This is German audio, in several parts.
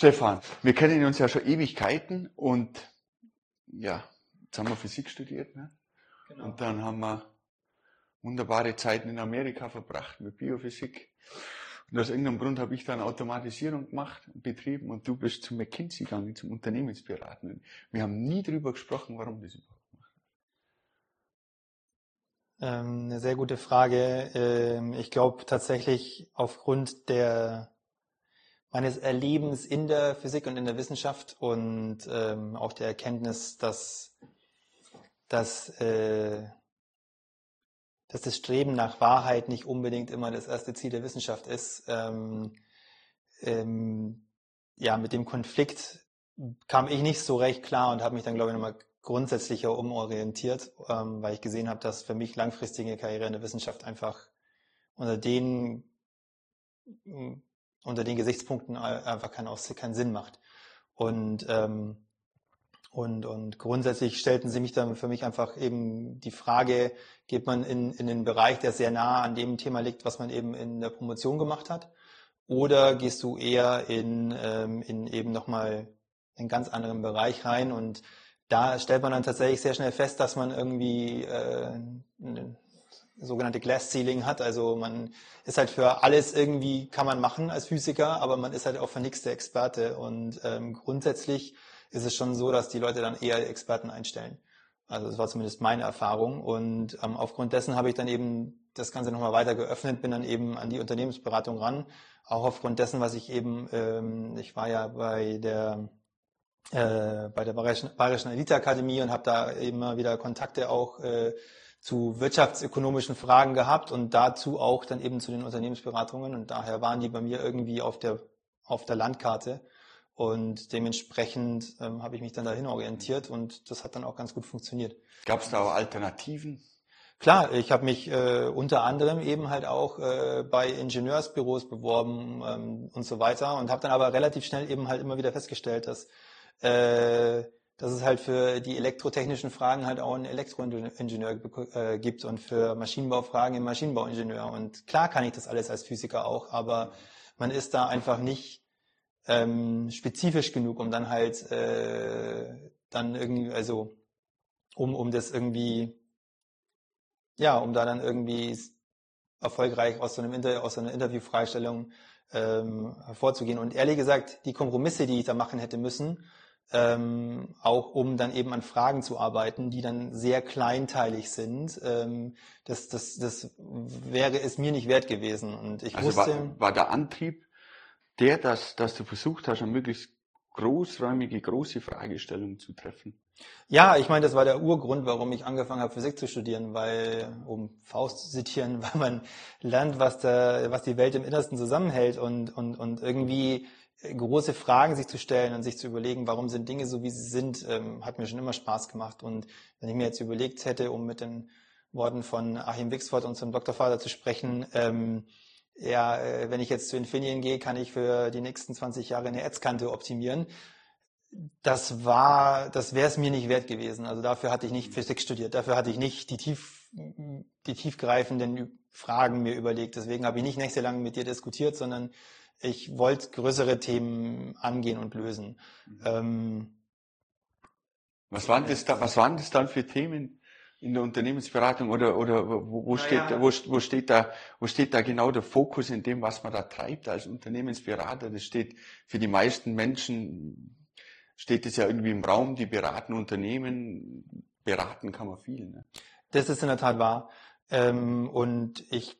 Stefan, wir kennen uns ja schon Ewigkeiten und ja, jetzt haben wir Physik studiert, ne? Genau. Und dann haben wir wunderbare Zeiten in Amerika verbracht mit Biophysik. Und aus irgendeinem Grund habe ich dann Automatisierung gemacht, betrieben und du bist zu McKinsey gegangen, zum Unternehmensberaten. Wir haben nie darüber gesprochen, warum das überhaupt. Ähm, eine sehr gute Frage. Ähm, ich glaube tatsächlich aufgrund der meines Erlebens in der Physik und in der Wissenschaft und ähm, auch der Erkenntnis, dass, dass, äh, dass das Streben nach Wahrheit nicht unbedingt immer das erste Ziel der Wissenschaft ist. Ähm, ähm, ja, mit dem Konflikt kam ich nicht so recht klar und habe mich dann, glaube ich, nochmal grundsätzlicher umorientiert, ähm, weil ich gesehen habe, dass für mich langfristige Karriere in der Wissenschaft einfach unter den unter den Gesichtspunkten einfach keinen, keinen Sinn macht. Und, ähm, und, und grundsätzlich stellten sie mich dann für mich einfach eben die Frage, geht man in, in den Bereich, der sehr nah an dem Thema liegt, was man eben in der Promotion gemacht hat? Oder gehst du eher in, ähm, in eben nochmal einen ganz anderen Bereich rein? Und da stellt man dann tatsächlich sehr schnell fest, dass man irgendwie äh, sogenannte Glass Ceiling hat. Also man ist halt für alles irgendwie, kann man machen als Physiker, aber man ist halt auch für nichts der Experte. Und ähm, grundsätzlich ist es schon so, dass die Leute dann eher Experten einstellen. Also das war zumindest meine Erfahrung. Und ähm, aufgrund dessen habe ich dann eben das Ganze nochmal weiter geöffnet, bin dann eben an die Unternehmensberatung ran. Auch aufgrund dessen, was ich eben, ähm, ich war ja bei der äh, bei der Bayerischen, Bayerischen Elite Akademie und habe da immer wieder Kontakte auch äh, zu wirtschaftsökonomischen Fragen gehabt und dazu auch dann eben zu den Unternehmensberatungen und daher waren die bei mir irgendwie auf der, auf der Landkarte und dementsprechend ähm, habe ich mich dann dahin orientiert und das hat dann auch ganz gut funktioniert. Gab es da auch Alternativen? Klar, ich habe mich äh, unter anderem eben halt auch äh, bei Ingenieursbüros beworben ähm, und so weiter und habe dann aber relativ schnell eben halt immer wieder festgestellt, dass äh, dass es halt für die elektrotechnischen Fragen halt auch einen Elektroingenieur äh, gibt und für Maschinenbaufragen einen Maschinenbauingenieur. Und klar kann ich das alles als Physiker auch, aber man ist da einfach nicht ähm, spezifisch genug, um dann halt äh, dann irgendwie, also um, um das irgendwie, ja, um da dann irgendwie erfolgreich aus so, einem Inter aus so einer Interviewfreistellung ähm, hervorzugehen. Und ehrlich gesagt, die Kompromisse, die ich da machen hätte müssen, ähm, auch um dann eben an Fragen zu arbeiten, die dann sehr kleinteilig sind. Ähm, das, das, das wäre es mir nicht wert gewesen. Und ich also wusste, war, war der Antrieb der, dass, dass du versucht hast, eine möglichst großräumige, große Fragestellung zu treffen? Ja, ich meine, das war der Urgrund, warum ich angefangen habe, Physik zu studieren, weil, um Faust zu zitieren, weil man lernt, was, der, was die Welt im Innersten zusammenhält und, und, und irgendwie große Fragen sich zu stellen und sich zu überlegen, warum sind Dinge so, wie sie sind, ähm, hat mir schon immer Spaß gemacht. Und wenn ich mir jetzt überlegt hätte, um mit den Worten von Achim Wixford, unserem Doktorvater, zu sprechen, ähm, ja, äh, wenn ich jetzt zu Infineon gehe, kann ich für die nächsten 20 Jahre eine Etzkante optimieren. Das war, das wäre es mir nicht wert gewesen. Also dafür hatte ich nicht Physik studiert, dafür hatte ich nicht die tief, die tiefgreifenden Fragen mir überlegt. Deswegen habe ich nicht nächtelang mit dir diskutiert, sondern ich wollte größere Themen angehen und lösen. Mhm. Ähm, was waren das da, was waren das dann für Themen in der Unternehmensberatung oder, oder wo, wo steht, ja. wo, wo steht da, wo steht da genau der Fokus in dem, was man da treibt als Unternehmensberater? Das steht für die meisten Menschen, steht es ja irgendwie im Raum, die beraten Unternehmen, beraten kann man viel. Ne? Das ist in der Tat wahr. Ähm, und ich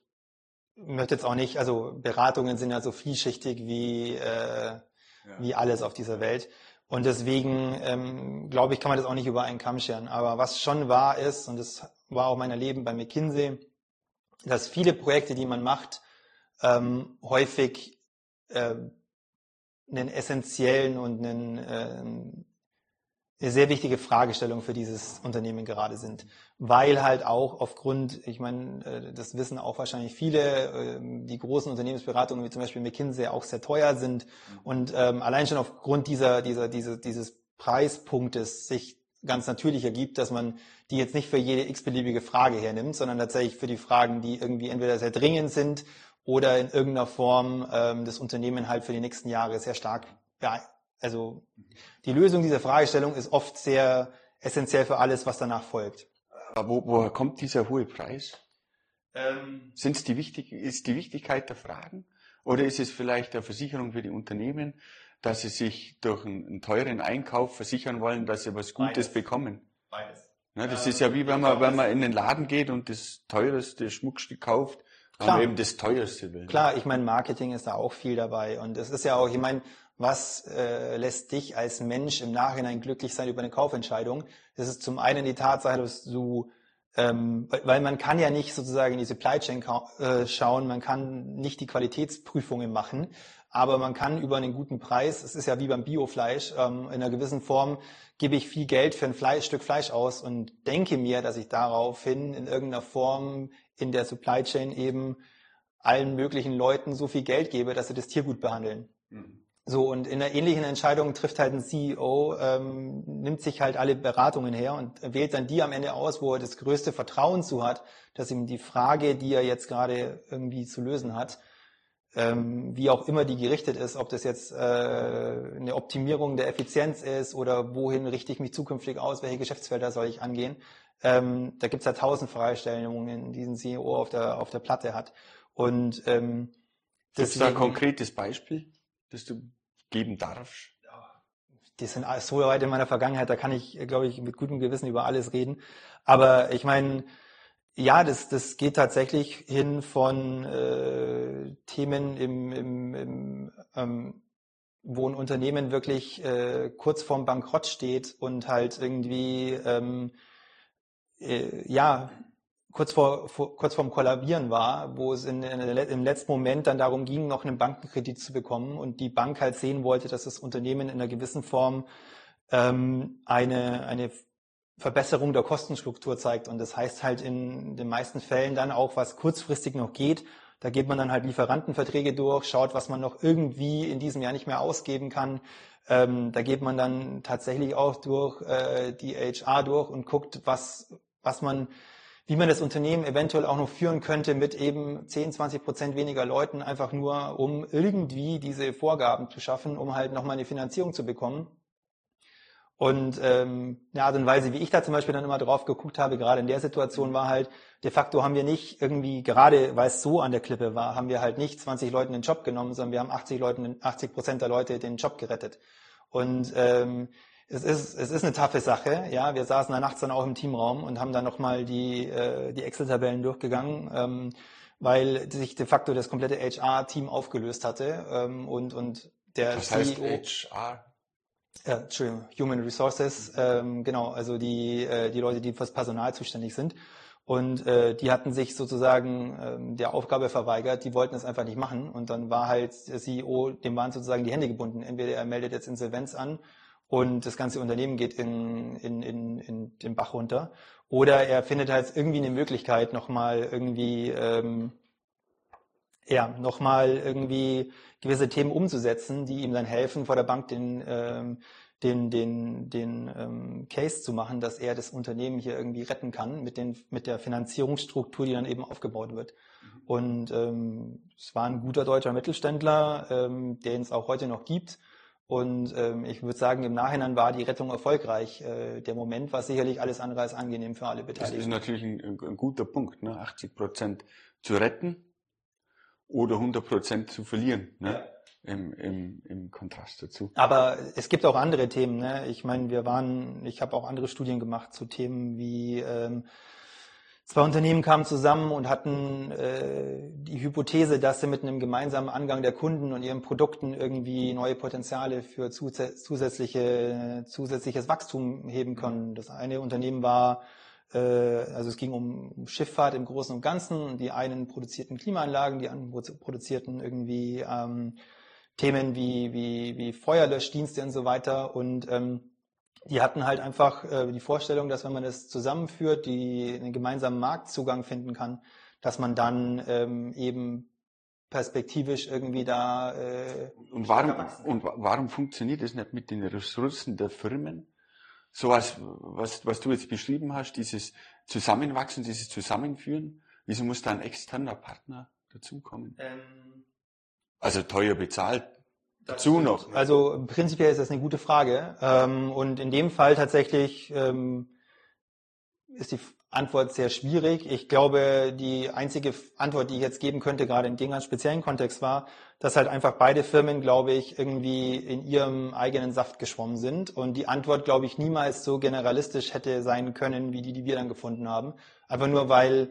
möchte jetzt auch nicht, also Beratungen sind ja so vielschichtig wie, äh, ja. wie alles auf dieser Welt. Und deswegen ähm, glaube ich, kann man das auch nicht über einen Kamm scheren. Aber was schon wahr ist, und das war auch mein Erleben bei McKinsey, dass viele Projekte, die man macht, ähm, häufig äh, einen essentiellen und einen, äh, eine sehr wichtige Fragestellung für dieses Unternehmen gerade sind, weil halt auch aufgrund, ich meine, äh, das wissen auch wahrscheinlich viele, ähm, die großen Unternehmensberatungen wie zum Beispiel McKinsey auch sehr teuer sind und ähm, allein schon aufgrund dieser, dieser, dieser, dieses Preispunktes sich ganz natürlich ergibt, dass man die jetzt nicht für jede x-beliebige Frage hernimmt, sondern tatsächlich für die Fragen, die irgendwie entweder sehr dringend sind oder in irgendeiner Form ähm, das Unternehmen halt für die nächsten Jahre sehr stark ja, also die Lösung dieser Fragestellung ist oft sehr essentiell für alles, was danach folgt. Aber wo, woher kommt dieser hohe Preis? Ähm, Sind's die wichtig, ist die Wichtigkeit der Fragen? Oder ist es vielleicht eine Versicherung für die Unternehmen, dass sie sich durch einen, einen teuren Einkauf versichern wollen, dass sie was Gutes Beides. bekommen? Beides. Ja, das ja, ist ja wie wenn man, wenn man in den Laden geht und das teuerste Schmuckstück kauft, Klar. man eben das teuerste will. Klar, ich meine, Marketing ist da auch viel dabei. Und es ist ja auch, ich meine, was äh, lässt dich als Mensch im Nachhinein glücklich sein über eine Kaufentscheidung? Das ist zum einen die Tatsache, dass du ähm, weil man kann ja nicht sozusagen in die Supply Chain äh, schauen, man kann nicht die Qualitätsprüfungen machen, aber man kann über einen guten Preis, es ist ja wie beim Biofleisch, ähm, in einer gewissen Form gebe ich viel Geld für ein Fleisch, Stück Fleisch aus und denke mir, dass ich daraufhin in irgendeiner Form in der Supply Chain eben allen möglichen Leuten so viel Geld gebe, dass sie das Tier gut behandeln. Mhm. So, und in einer ähnlichen Entscheidung trifft halt ein CEO, ähm, nimmt sich halt alle Beratungen her und wählt dann die am Ende aus, wo er das größte Vertrauen zu hat, dass ihm die Frage, die er jetzt gerade irgendwie zu lösen hat, ähm, wie auch immer die gerichtet ist, ob das jetzt äh, eine Optimierung der Effizienz ist oder wohin richte ich mich zukünftig aus, welche Geschäftsfelder soll ich angehen. Ähm, da gibt es ja tausend Fragestellungen, die ein CEO auf der, auf der Platte hat. Und ähm, Gibt da ein konkretes Beispiel, das du geben darfst? Die sind so weit in meiner Vergangenheit, da kann ich, glaube ich, mit gutem Gewissen über alles reden. Aber ich meine, ja, das, das geht tatsächlich hin von äh, Themen im, im, im ähm, wo ein Unternehmen wirklich äh, kurz vorm Bankrott steht und halt irgendwie ähm, äh, ja kurz vor, vor kurz vorm Kollabieren war, wo es in, in, im letzten Moment dann darum ging, noch einen Bankenkredit zu bekommen und die Bank halt sehen wollte, dass das Unternehmen in einer gewissen Form ähm, eine, eine Verbesserung der Kostenstruktur zeigt. Und das heißt halt in den meisten Fällen dann auch, was kurzfristig noch geht. Da geht man dann halt Lieferantenverträge durch, schaut, was man noch irgendwie in diesem Jahr nicht mehr ausgeben kann. Ähm, da geht man dann tatsächlich auch durch äh, die HR durch und guckt, was, was man wie man das Unternehmen eventuell auch noch führen könnte mit eben 10, 20 Prozent weniger Leuten, einfach nur, um irgendwie diese Vorgaben zu schaffen, um halt nochmal eine Finanzierung zu bekommen. Und ähm, eine Art und Weise, wie ich da zum Beispiel dann immer drauf geguckt habe, gerade in der Situation war halt, de facto haben wir nicht irgendwie, gerade weil es so an der Klippe war, haben wir halt nicht 20 Leuten den Job genommen, sondern wir haben 80 Leuten, 80 Prozent der Leute den Job gerettet. Und ähm, es ist, es ist eine taffe Sache. Ja, wir saßen da nachts dann auch im Teamraum und haben dann nochmal die, äh, die Excel-Tabellen durchgegangen, ähm, weil sich de facto das komplette HR-Team aufgelöst hatte ähm, und, und der Was heißt CEO, HR? Äh, Entschuldigung, Human Resources, ähm, genau, also die, äh, die Leute, die fürs Personal zuständig sind. Und äh, die hatten sich sozusagen ähm, der Aufgabe verweigert, die wollten es einfach nicht machen. Und dann war halt der CEO, dem waren sozusagen die Hände gebunden. Entweder er meldet jetzt Insolvenz an und das ganze Unternehmen geht in, in, in, in den Bach runter. Oder er findet halt irgendwie eine Möglichkeit, nochmal irgendwie, ähm, ja, nochmal irgendwie gewisse Themen umzusetzen, die ihm dann helfen, vor der Bank den, ähm, den, den, den ähm, Case zu machen, dass er das Unternehmen hier irgendwie retten kann mit, den, mit der Finanzierungsstruktur, die dann eben aufgebaut wird. Mhm. Und ähm, es war ein guter deutscher Mittelständler, ähm, den es auch heute noch gibt und ähm, ich würde sagen, im Nachhinein war die Rettung erfolgreich. Äh, der Moment war sicherlich alles andere als angenehm für alle Beteiligten. Das ist natürlich ein, ein guter Punkt, ne? 80 Prozent zu retten oder 100 Prozent zu verlieren. Ne? Ja. Im, im, im Kontrast dazu. Aber es gibt auch andere Themen. Ne? Ich meine, wir waren, ich habe auch andere Studien gemacht zu Themen wie ähm, Zwei Unternehmen kamen zusammen und hatten äh, die Hypothese, dass sie mit einem gemeinsamen Angang der Kunden und ihren Produkten irgendwie neue Potenziale für zusätzliche, zusätzliches Wachstum heben können. Das eine Unternehmen war, äh, also es ging um Schifffahrt im Großen und Ganzen. Die einen produzierten Klimaanlagen, die anderen produzierten irgendwie ähm, Themen wie, wie, wie Feuerlöschdienste und so weiter. Und ähm, die hatten halt einfach äh, die Vorstellung, dass wenn man das zusammenführt, die einen gemeinsamen Marktzugang finden kann, dass man dann ähm, eben perspektivisch irgendwie da. Äh, und warum und warum funktioniert das nicht mit den Ressourcen der Firmen? So was, was, was du jetzt beschrieben hast, dieses Zusammenwachsen, dieses Zusammenführen. Wieso muss da ein externer Partner dazukommen? Ähm, also teuer bezahlt dazu noch. Also prinzipiell ist das eine gute Frage. Ähm, und in dem Fall tatsächlich ähm, ist die Antwort sehr schwierig. Ich glaube, die einzige Antwort, die ich jetzt geben könnte, gerade in dem ganz speziellen Kontext war, dass halt einfach beide Firmen, glaube ich, irgendwie in ihrem eigenen Saft geschwommen sind. Und die Antwort, glaube ich, niemals so generalistisch hätte sein können, wie die, die wir dann gefunden haben. Einfach nur, weil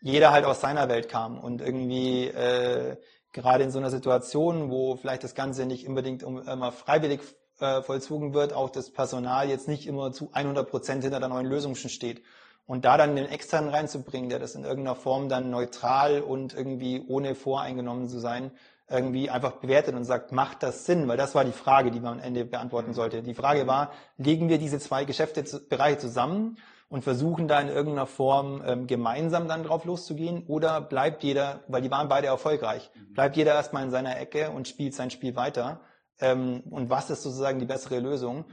jeder halt aus seiner Welt kam und irgendwie äh, gerade in so einer Situation, wo vielleicht das Ganze nicht unbedingt immer freiwillig äh, vollzogen wird, auch das Personal jetzt nicht immer zu 100 Prozent hinter der neuen Lösung schon steht. Und da dann den externen reinzubringen, der das in irgendeiner Form dann neutral und irgendwie ohne voreingenommen zu sein, irgendwie einfach bewertet und sagt, macht das Sinn? Weil das war die Frage, die man am Ende beantworten sollte. Die Frage war, legen wir diese zwei Geschäftsbereiche zusammen und versuchen da in irgendeiner Form ähm, gemeinsam dann drauf loszugehen oder bleibt jeder, weil die waren beide erfolgreich, mhm. bleibt jeder erstmal in seiner Ecke und spielt sein Spiel weiter. Ähm, und was ist sozusagen die bessere Lösung? Mhm.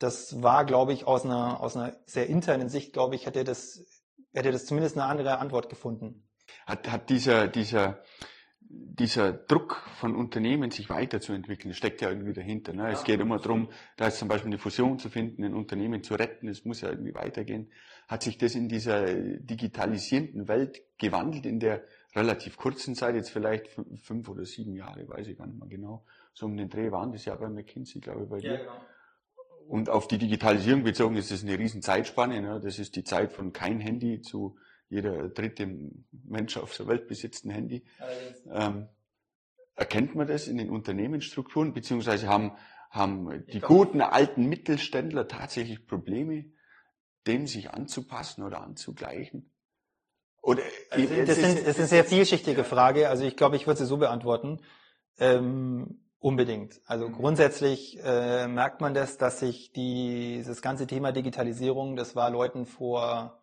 Das war, glaube ich, aus einer, aus einer sehr internen Sicht, glaube ich, hätte das, hätte das zumindest eine andere Antwort gefunden. Hat, hat dieser, dieser, dieser Druck von Unternehmen, sich weiterzuentwickeln, steckt ja irgendwie dahinter. Ne? Ja, es geht immer darum, da ist zum Beispiel eine Fusion zu finden, ein Unternehmen zu retten, es muss ja irgendwie weitergehen. Hat sich das in dieser digitalisierenden Welt gewandelt, in der relativ kurzen Zeit, jetzt vielleicht fünf oder sieben Jahre, weiß ich gar nicht mehr genau, so um den Dreh waren das ja bei McKinsey, glaube ich, bei dir. Ja, genau. Und auf die Digitalisierung bezogen ist das eine riesen Zeitspanne. Ne? Das ist die Zeit von kein Handy zu jeder dritte Mensch auf der Welt besitzt ein Handy. Ähm, erkennt man das in den Unternehmensstrukturen, beziehungsweise haben, haben die guten alten Mittelständler tatsächlich Probleme, dem sich anzupassen oder anzugleichen? Oder, also das, sind, das ist eine sehr vielschichtige Frage. Also ich glaube, ich würde sie so beantworten. Ähm, unbedingt. Also mhm. grundsätzlich äh, merkt man das, dass sich die, das ganze Thema Digitalisierung, das war Leuten vor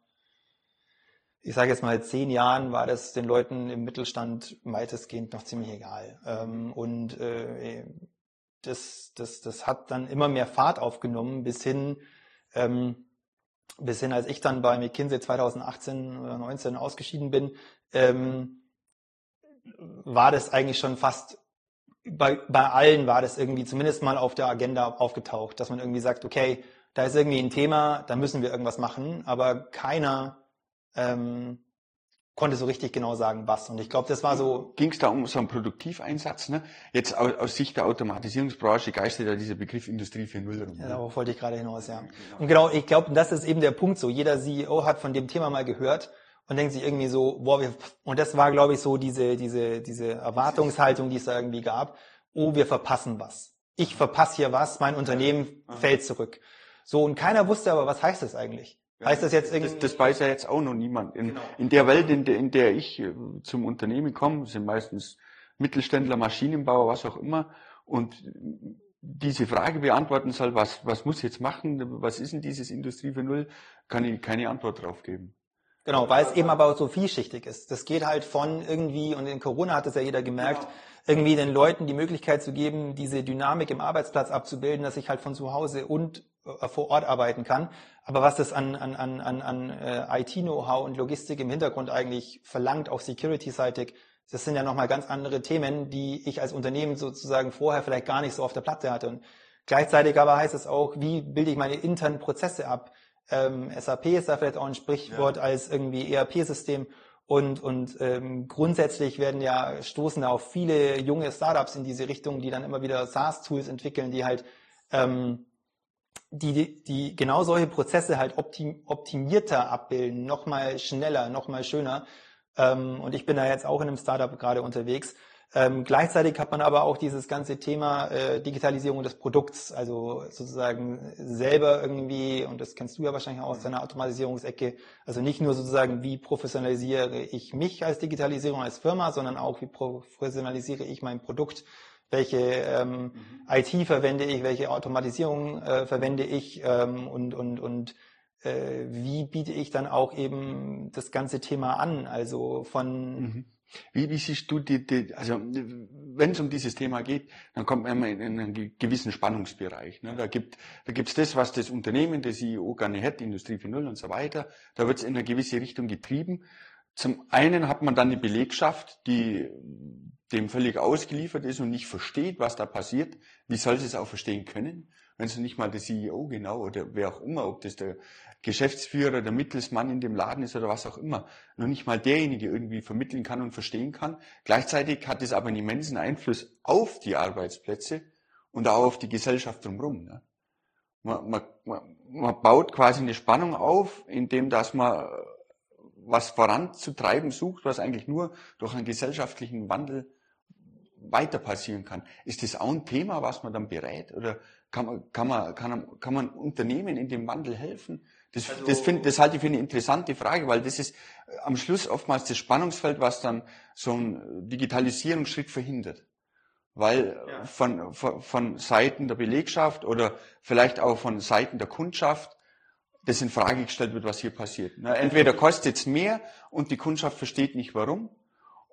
ich sage jetzt mal, zehn Jahren war das den Leuten im Mittelstand weitestgehend noch ziemlich egal. Ähm, und äh, das, das, das hat dann immer mehr Fahrt aufgenommen, bis hin, ähm, bis hin, als ich dann bei McKinsey 2018 oder 19 ausgeschieden bin, ähm, war das eigentlich schon fast bei, bei allen war das irgendwie zumindest mal auf der Agenda aufgetaucht, dass man irgendwie sagt, okay, da ist irgendwie ein Thema, da müssen wir irgendwas machen, aber keiner ähm, konnte so richtig genau sagen, was. Und ich glaube, das war so. Ging es da um so einen Produktiveinsatz? Ne? Jetzt aus, aus Sicht der Automatisierungsbranche geistert ja dieser Begriff Industrie 4.0 rum. Ja, darauf wollte ich gerade hinaus, ja. Und genau, ich glaube, das ist eben der Punkt so. Jeder CEO hat von dem Thema mal gehört und denkt sich irgendwie so, boah, wir, und das war, glaube ich, so diese, diese, diese Erwartungshaltung, die es da irgendwie gab. Oh, wir verpassen was. Ich verpasse hier was, mein Unternehmen fällt zurück. So, und keiner wusste aber, was heißt das eigentlich? Heißt das jetzt irgendwie? Das, das weiß ja jetzt auch noch niemand. In, genau. in der Welt, in der, in der ich äh, zum Unternehmen komme, sind meistens Mittelständler, Maschinenbauer, was auch immer. Und diese Frage beantworten soll, was, was muss jetzt machen, was ist denn dieses Industrie 4.0, kann ich keine Antwort drauf geben. Genau, weil es eben aber so vielschichtig ist. Das geht halt von irgendwie, und in Corona hat es ja jeder gemerkt, genau. irgendwie den Leuten die Möglichkeit zu geben, diese Dynamik im Arbeitsplatz abzubilden, dass ich halt von zu Hause und äh, vor Ort arbeiten kann. Aber was das an, an, an, an, an äh, IT-Know-how und Logistik im Hintergrund eigentlich verlangt, auch security-seitig, das sind ja nochmal ganz andere Themen, die ich als Unternehmen sozusagen vorher vielleicht gar nicht so auf der Platte hatte. Und gleichzeitig aber heißt es auch, wie bilde ich meine internen Prozesse ab? Ähm, SAP ist da vielleicht auch ein Sprichwort ja. als irgendwie ERP-System. Und, und ähm, grundsätzlich werden ja, stoßen da auch viele junge Startups in diese Richtung, die dann immer wieder SaaS-Tools entwickeln, die halt ähm, die, die genau solche Prozesse halt optim, optimierter abbilden, nochmal schneller, nochmal schöner. Ähm, und ich bin da jetzt auch in einem Startup gerade unterwegs. Ähm, gleichzeitig hat man aber auch dieses ganze Thema äh, Digitalisierung des Produkts, also sozusagen selber irgendwie, und das kennst du ja wahrscheinlich auch aus deiner Automatisierungsecke, also nicht nur sozusagen, wie professionalisiere ich mich als Digitalisierung als Firma, sondern auch, wie professionalisiere ich mein Produkt welche ähm, mhm. IT verwende ich, welche Automatisierung äh, verwende ich ähm, und, und, und äh, wie biete ich dann auch eben das ganze Thema an, also von mhm. Wie, wie siehst du die, die also wenn es um dieses Thema geht, dann kommt man immer in, in einen gewissen Spannungsbereich. Ne? Da gibt da gibt's das, was das Unternehmen, das CEO gerne hätte, Industrie 4.0 und so weiter. Da wird es in eine gewisse Richtung getrieben. zum einen hat man dann die Belegschaft, die dem völlig ausgeliefert ist und nicht versteht, was da passiert. Wie soll sie es auch verstehen können, wenn es nicht mal der CEO genau oder wer auch immer, ob das der Geschäftsführer, der Mittelsmann in dem Laden ist oder was auch immer, noch nicht mal derjenige irgendwie vermitteln kann und verstehen kann. Gleichzeitig hat es aber einen immensen Einfluss auf die Arbeitsplätze und auch auf die Gesellschaft drumherum. Ne? Man, man, man, baut quasi eine Spannung auf, indem dass man was voranzutreiben sucht, was eigentlich nur durch einen gesellschaftlichen Wandel weiter passieren kann. Ist das auch ein Thema, was man dann berät? Oder kann man, kann man, kann man, kann man Unternehmen in dem Wandel helfen? Das, also, das, find, das halte ich für eine interessante Frage, weil das ist am Schluss oftmals das Spannungsfeld, was dann so ein Digitalisierungsschritt verhindert. Weil ja. von, von, von Seiten der Belegschaft oder vielleicht auch von Seiten der Kundschaft das in Frage gestellt wird, was hier passiert. Entweder kostet es mehr und die Kundschaft versteht nicht warum,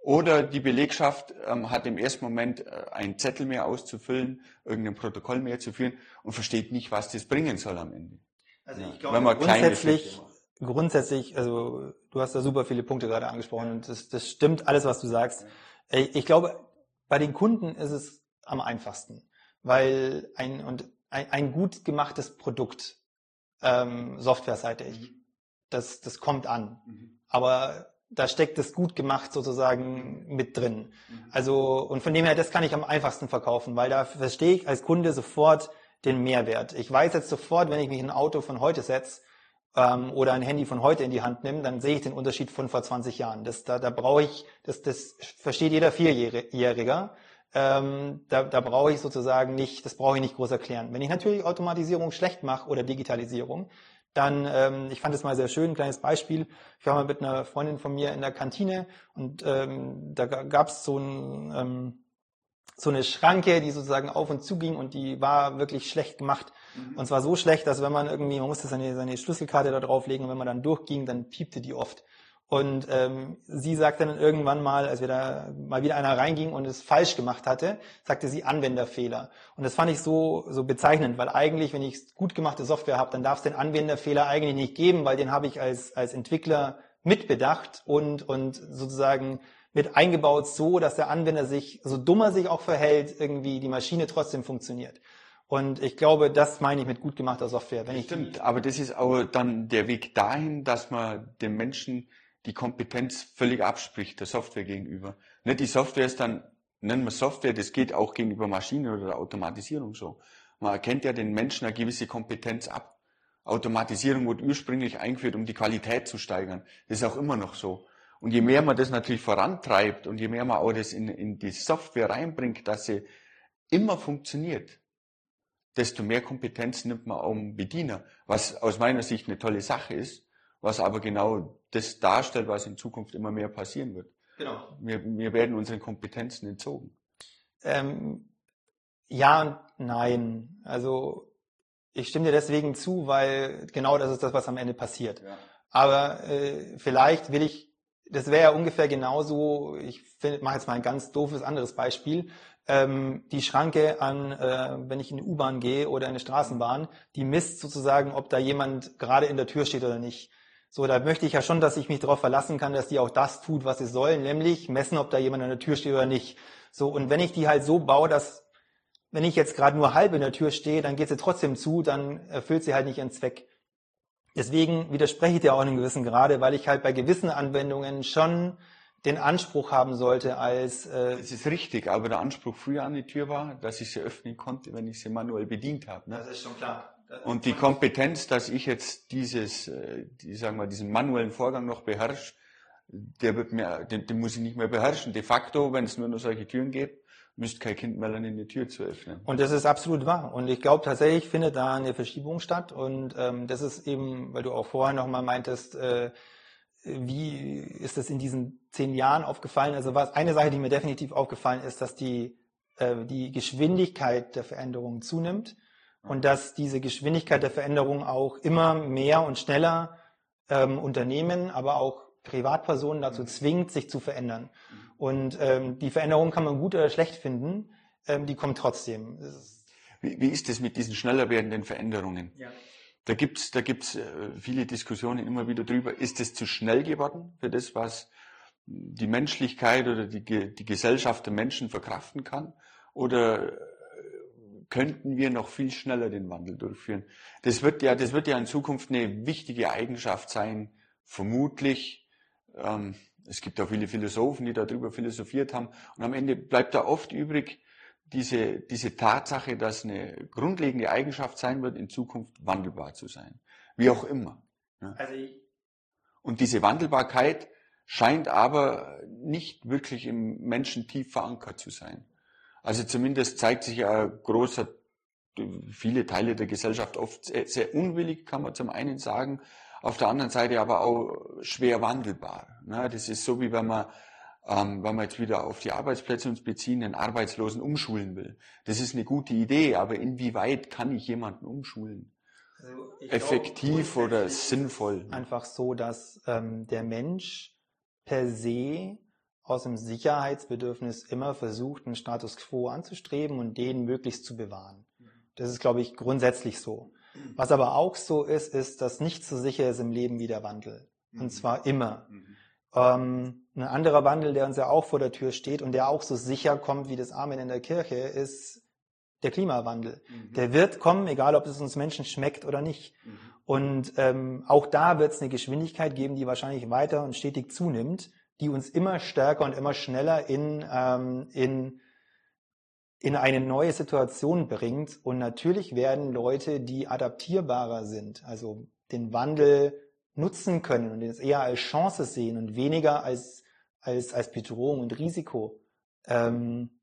oder die Belegschaft ähm, hat im ersten Moment äh, einen Zettel mehr auszufüllen, irgendein Protokoll mehr zu führen und versteht nicht, was das bringen soll am Ende. Also ich glaube, Wenn man grundsätzlich, grundsätzlich, also du hast da super viele Punkte gerade angesprochen und das, das stimmt alles, was du sagst. Ich glaube, bei den Kunden ist es am einfachsten, weil ein, und ein, ein gut gemachtes Produkt ähm, softwareseitig. Mhm. Das, das kommt an. Mhm. Aber da steckt es gut gemacht sozusagen mit drin. Mhm. Also, und von dem her, das kann ich am einfachsten verkaufen, weil da verstehe ich als Kunde sofort den Mehrwert. Ich weiß jetzt sofort, wenn ich mich in ein Auto von heute setze, ähm, oder ein Handy von heute in die Hand nehme, dann sehe ich den Unterschied von vor 20 Jahren. Das, da, da brauche ich, das, das versteht jeder Vierjähriger. Ähm, da, da brauche ich sozusagen nicht, das brauche ich nicht groß erklären. Wenn ich natürlich Automatisierung schlecht mache oder Digitalisierung, dann, ähm, ich fand es mal sehr schön, ein kleines Beispiel. Ich war mal mit einer Freundin von mir in der Kantine und ähm, da gab es so, ein, ähm, so eine Schranke, die sozusagen auf und zu ging und die war wirklich schlecht gemacht. Mhm. Und zwar so schlecht, dass wenn man irgendwie, man musste seine, seine Schlüsselkarte da drauflegen und wenn man dann durchging, dann piepte die oft. Und ähm, sie sagte dann irgendwann mal, als wir da mal wieder einer reinging und es falsch gemacht hatte, sagte sie Anwenderfehler. Und das fand ich so so bezeichnend, weil eigentlich, wenn ich gut gemachte Software habe, dann darf es den Anwenderfehler eigentlich nicht geben, weil den habe ich als als Entwickler mitbedacht und und sozusagen mit eingebaut, so dass der Anwender sich so dummer sich auch verhält, irgendwie die Maschine trotzdem funktioniert. Und ich glaube, das meine ich mit gut gemachter Software. Wenn Stimmt, aber das ist auch dann der Weg dahin, dass man den Menschen die Kompetenz völlig abspricht der Software gegenüber. Nicht die Software ist dann, nennen wir Software, das geht auch gegenüber Maschinen oder der Automatisierung so. Man erkennt ja den Menschen eine gewisse Kompetenz ab. Automatisierung wurde ursprünglich eingeführt, um die Qualität zu steigern. Das ist auch immer noch so. Und je mehr man das natürlich vorantreibt und je mehr man auch das in, in die Software reinbringt, dass sie immer funktioniert, desto mehr Kompetenz nimmt man auch im Bediener, was aus meiner Sicht eine tolle Sache ist was aber genau das darstellt, was in Zukunft immer mehr passieren wird. Genau. Wir, wir werden unseren Kompetenzen entzogen. Ähm, ja und nein. Also ich stimme dir deswegen zu, weil genau das ist das, was am Ende passiert. Ja. Aber äh, vielleicht will ich, das wäre ja ungefähr genauso, ich mache jetzt mal ein ganz doofes anderes Beispiel, ähm, die Schranke an, äh, wenn ich in die U-Bahn gehe oder in eine Straßenbahn, die misst sozusagen, ob da jemand gerade in der Tür steht oder nicht. So, da möchte ich ja schon, dass ich mich darauf verlassen kann, dass die auch das tut, was sie sollen, nämlich messen, ob da jemand an der Tür steht oder nicht. So, und wenn ich die halt so baue, dass, wenn ich jetzt gerade nur halb in der Tür stehe, dann geht sie trotzdem zu, dann erfüllt sie halt nicht ihren Zweck. Deswegen widerspreche ich dir auch in einem gewissen Grade, weil ich halt bei gewissen Anwendungen schon den Anspruch haben sollte als... Äh das ist richtig, aber der Anspruch früher an die Tür war, dass ich sie öffnen konnte, wenn ich sie manuell bedient habe. Ne? Das ist schon klar. Und die Kompetenz, dass ich jetzt dieses, äh, die, sagen wir, diesen manuellen Vorgang noch beherrsche, der wird mir, den, den muss ich nicht mehr beherrschen. De facto, wenn es nur noch solche Türen gibt, müsste kein Kind mehr lernen, die Tür zu öffnen. Und das ist absolut wahr. Und ich glaube tatsächlich findet da eine Verschiebung statt. Und ähm, das ist eben, weil du auch vorher nochmal meintest, äh, wie ist das in diesen zehn Jahren aufgefallen? Also was eine Sache, die mir definitiv aufgefallen ist, dass die, äh, die Geschwindigkeit der Veränderungen zunimmt und dass diese Geschwindigkeit der Veränderung auch immer mehr und schneller ähm, Unternehmen, aber auch Privatpersonen dazu zwingt, sich zu verändern. Und ähm, die Veränderung kann man gut oder schlecht finden, ähm, die kommt trotzdem. Wie, wie ist es mit diesen schneller werdenden Veränderungen? Ja. da gibt's da gibt's äh, viele Diskussionen immer wieder drüber. Ist es zu schnell geworden für das, was die Menschlichkeit oder die, die Gesellschaft der Menschen verkraften kann? Oder könnten wir noch viel schneller den Wandel durchführen? Das wird ja, das wird ja in Zukunft eine wichtige Eigenschaft sein, vermutlich. Ähm, es gibt auch viele Philosophen, die darüber philosophiert haben. Und am Ende bleibt da oft übrig diese, diese Tatsache, dass eine grundlegende Eigenschaft sein wird, in Zukunft wandelbar zu sein. Wie auch immer. Also und diese Wandelbarkeit scheint aber nicht wirklich im Menschen tief verankert zu sein. Also zumindest zeigt sich ja großer, viele Teile der Gesellschaft oft sehr, sehr unwillig, kann man zum einen sagen, auf der anderen Seite aber auch schwer wandelbar. Das ist so, wie wenn man, ähm, wenn man jetzt wieder auf die Arbeitsplätze uns beziehen, einen Arbeitslosen umschulen will. Das ist eine gute Idee, aber inwieweit kann ich jemanden umschulen? Also Effektiv glaube, oder sinnvoll? Einfach so, dass ähm, der Mensch per se aus dem Sicherheitsbedürfnis immer versucht, einen Status quo anzustreben und den möglichst zu bewahren. Das ist, glaube ich, grundsätzlich so. Was aber auch so ist, ist, dass nichts so sicher ist im Leben wie der Wandel. Und mhm. zwar immer. Mhm. Ähm, ein anderer Wandel, der uns ja auch vor der Tür steht und der auch so sicher kommt wie das Amen in der Kirche, ist der Klimawandel. Mhm. Der wird kommen, egal ob es uns Menschen schmeckt oder nicht. Mhm. Und ähm, auch da wird es eine Geschwindigkeit geben, die wahrscheinlich weiter und stetig zunimmt, die uns immer stärker und immer schneller in, ähm, in, in eine neue Situation bringt. Und natürlich werden Leute, die adaptierbarer sind, also den Wandel nutzen können und es eher als Chance sehen und weniger als, als, als Bedrohung und Risiko, ähm,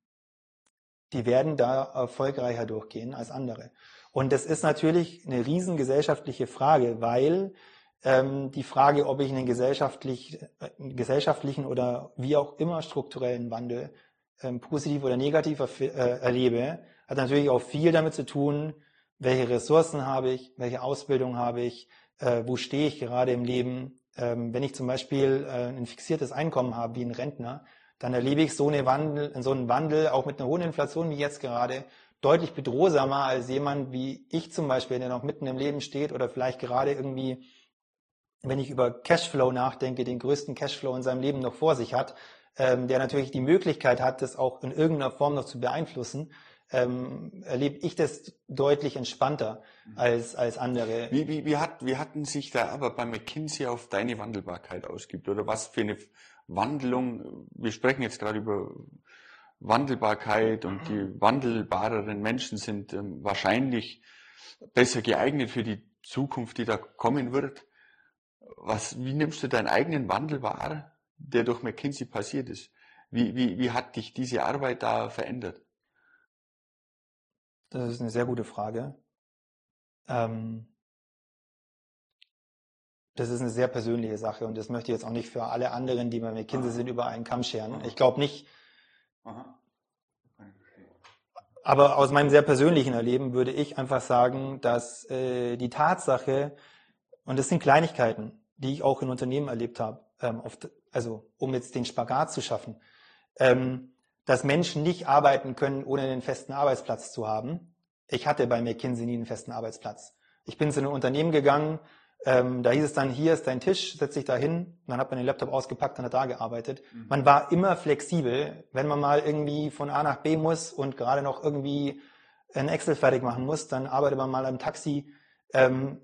die werden da erfolgreicher durchgehen als andere. Und das ist natürlich eine riesengesellschaftliche Frage, weil ähm, die Frage, ob ich einen, gesellschaftlich, äh, gesellschaftlichen oder wie auch immer strukturellen Wandel ähm, positiv oder negativ äh, erlebe, hat natürlich auch viel damit zu tun, welche Ressourcen habe ich, welche Ausbildung habe ich, äh, wo stehe ich gerade im Leben. Ähm, wenn ich zum Beispiel äh, ein fixiertes Einkommen habe, wie ein Rentner, dann erlebe ich so, eine Wandel, so einen Wandel auch mit einer hohen Inflation wie jetzt gerade deutlich bedrohsamer als jemand wie ich zum Beispiel, der noch mitten im Leben steht oder vielleicht gerade irgendwie, wenn ich über Cashflow nachdenke, den größten Cashflow in seinem Leben noch vor sich hat, ähm, der natürlich die Möglichkeit hat, das auch in irgendeiner Form noch zu beeinflussen, ähm, erlebe ich das deutlich entspannter mhm. als, als andere. Wie, wie, wie, hat, wie hatten sich da aber bei McKinsey auf deine Wandelbarkeit ausgibt oder was für eine Wandlung? Wir sprechen jetzt gerade über Wandelbarkeit und die wandelbareren Menschen sind ähm, wahrscheinlich besser geeignet für die Zukunft, die da kommen wird. Was, wie nimmst du deinen eigenen Wandel wahr, der durch McKinsey passiert ist? Wie, wie, wie hat dich diese Arbeit da verändert? Das ist eine sehr gute Frage. Ähm, das ist eine sehr persönliche Sache und das möchte ich jetzt auch nicht für alle anderen, die bei McKinsey sind, über einen Kamm scheren. Ich glaube nicht, aber aus meinem sehr persönlichen Erleben würde ich einfach sagen, dass äh, die Tatsache, und das sind Kleinigkeiten, die ich auch in Unternehmen erlebt habe, ähm, oft, also um jetzt den Spagat zu schaffen, ähm, dass Menschen nicht arbeiten können, ohne einen festen Arbeitsplatz zu haben. Ich hatte bei McKinsey nie einen festen Arbeitsplatz. Ich bin zu einem Unternehmen gegangen, ähm, da hieß es dann, hier ist dein Tisch, setz dich da hin. Dann hat man den Laptop ausgepackt und hat da gearbeitet. Mhm. Man war immer flexibel. Wenn man mal irgendwie von A nach B muss und gerade noch irgendwie ein Excel fertig machen muss, dann arbeitet man mal im Taxi. Ähm,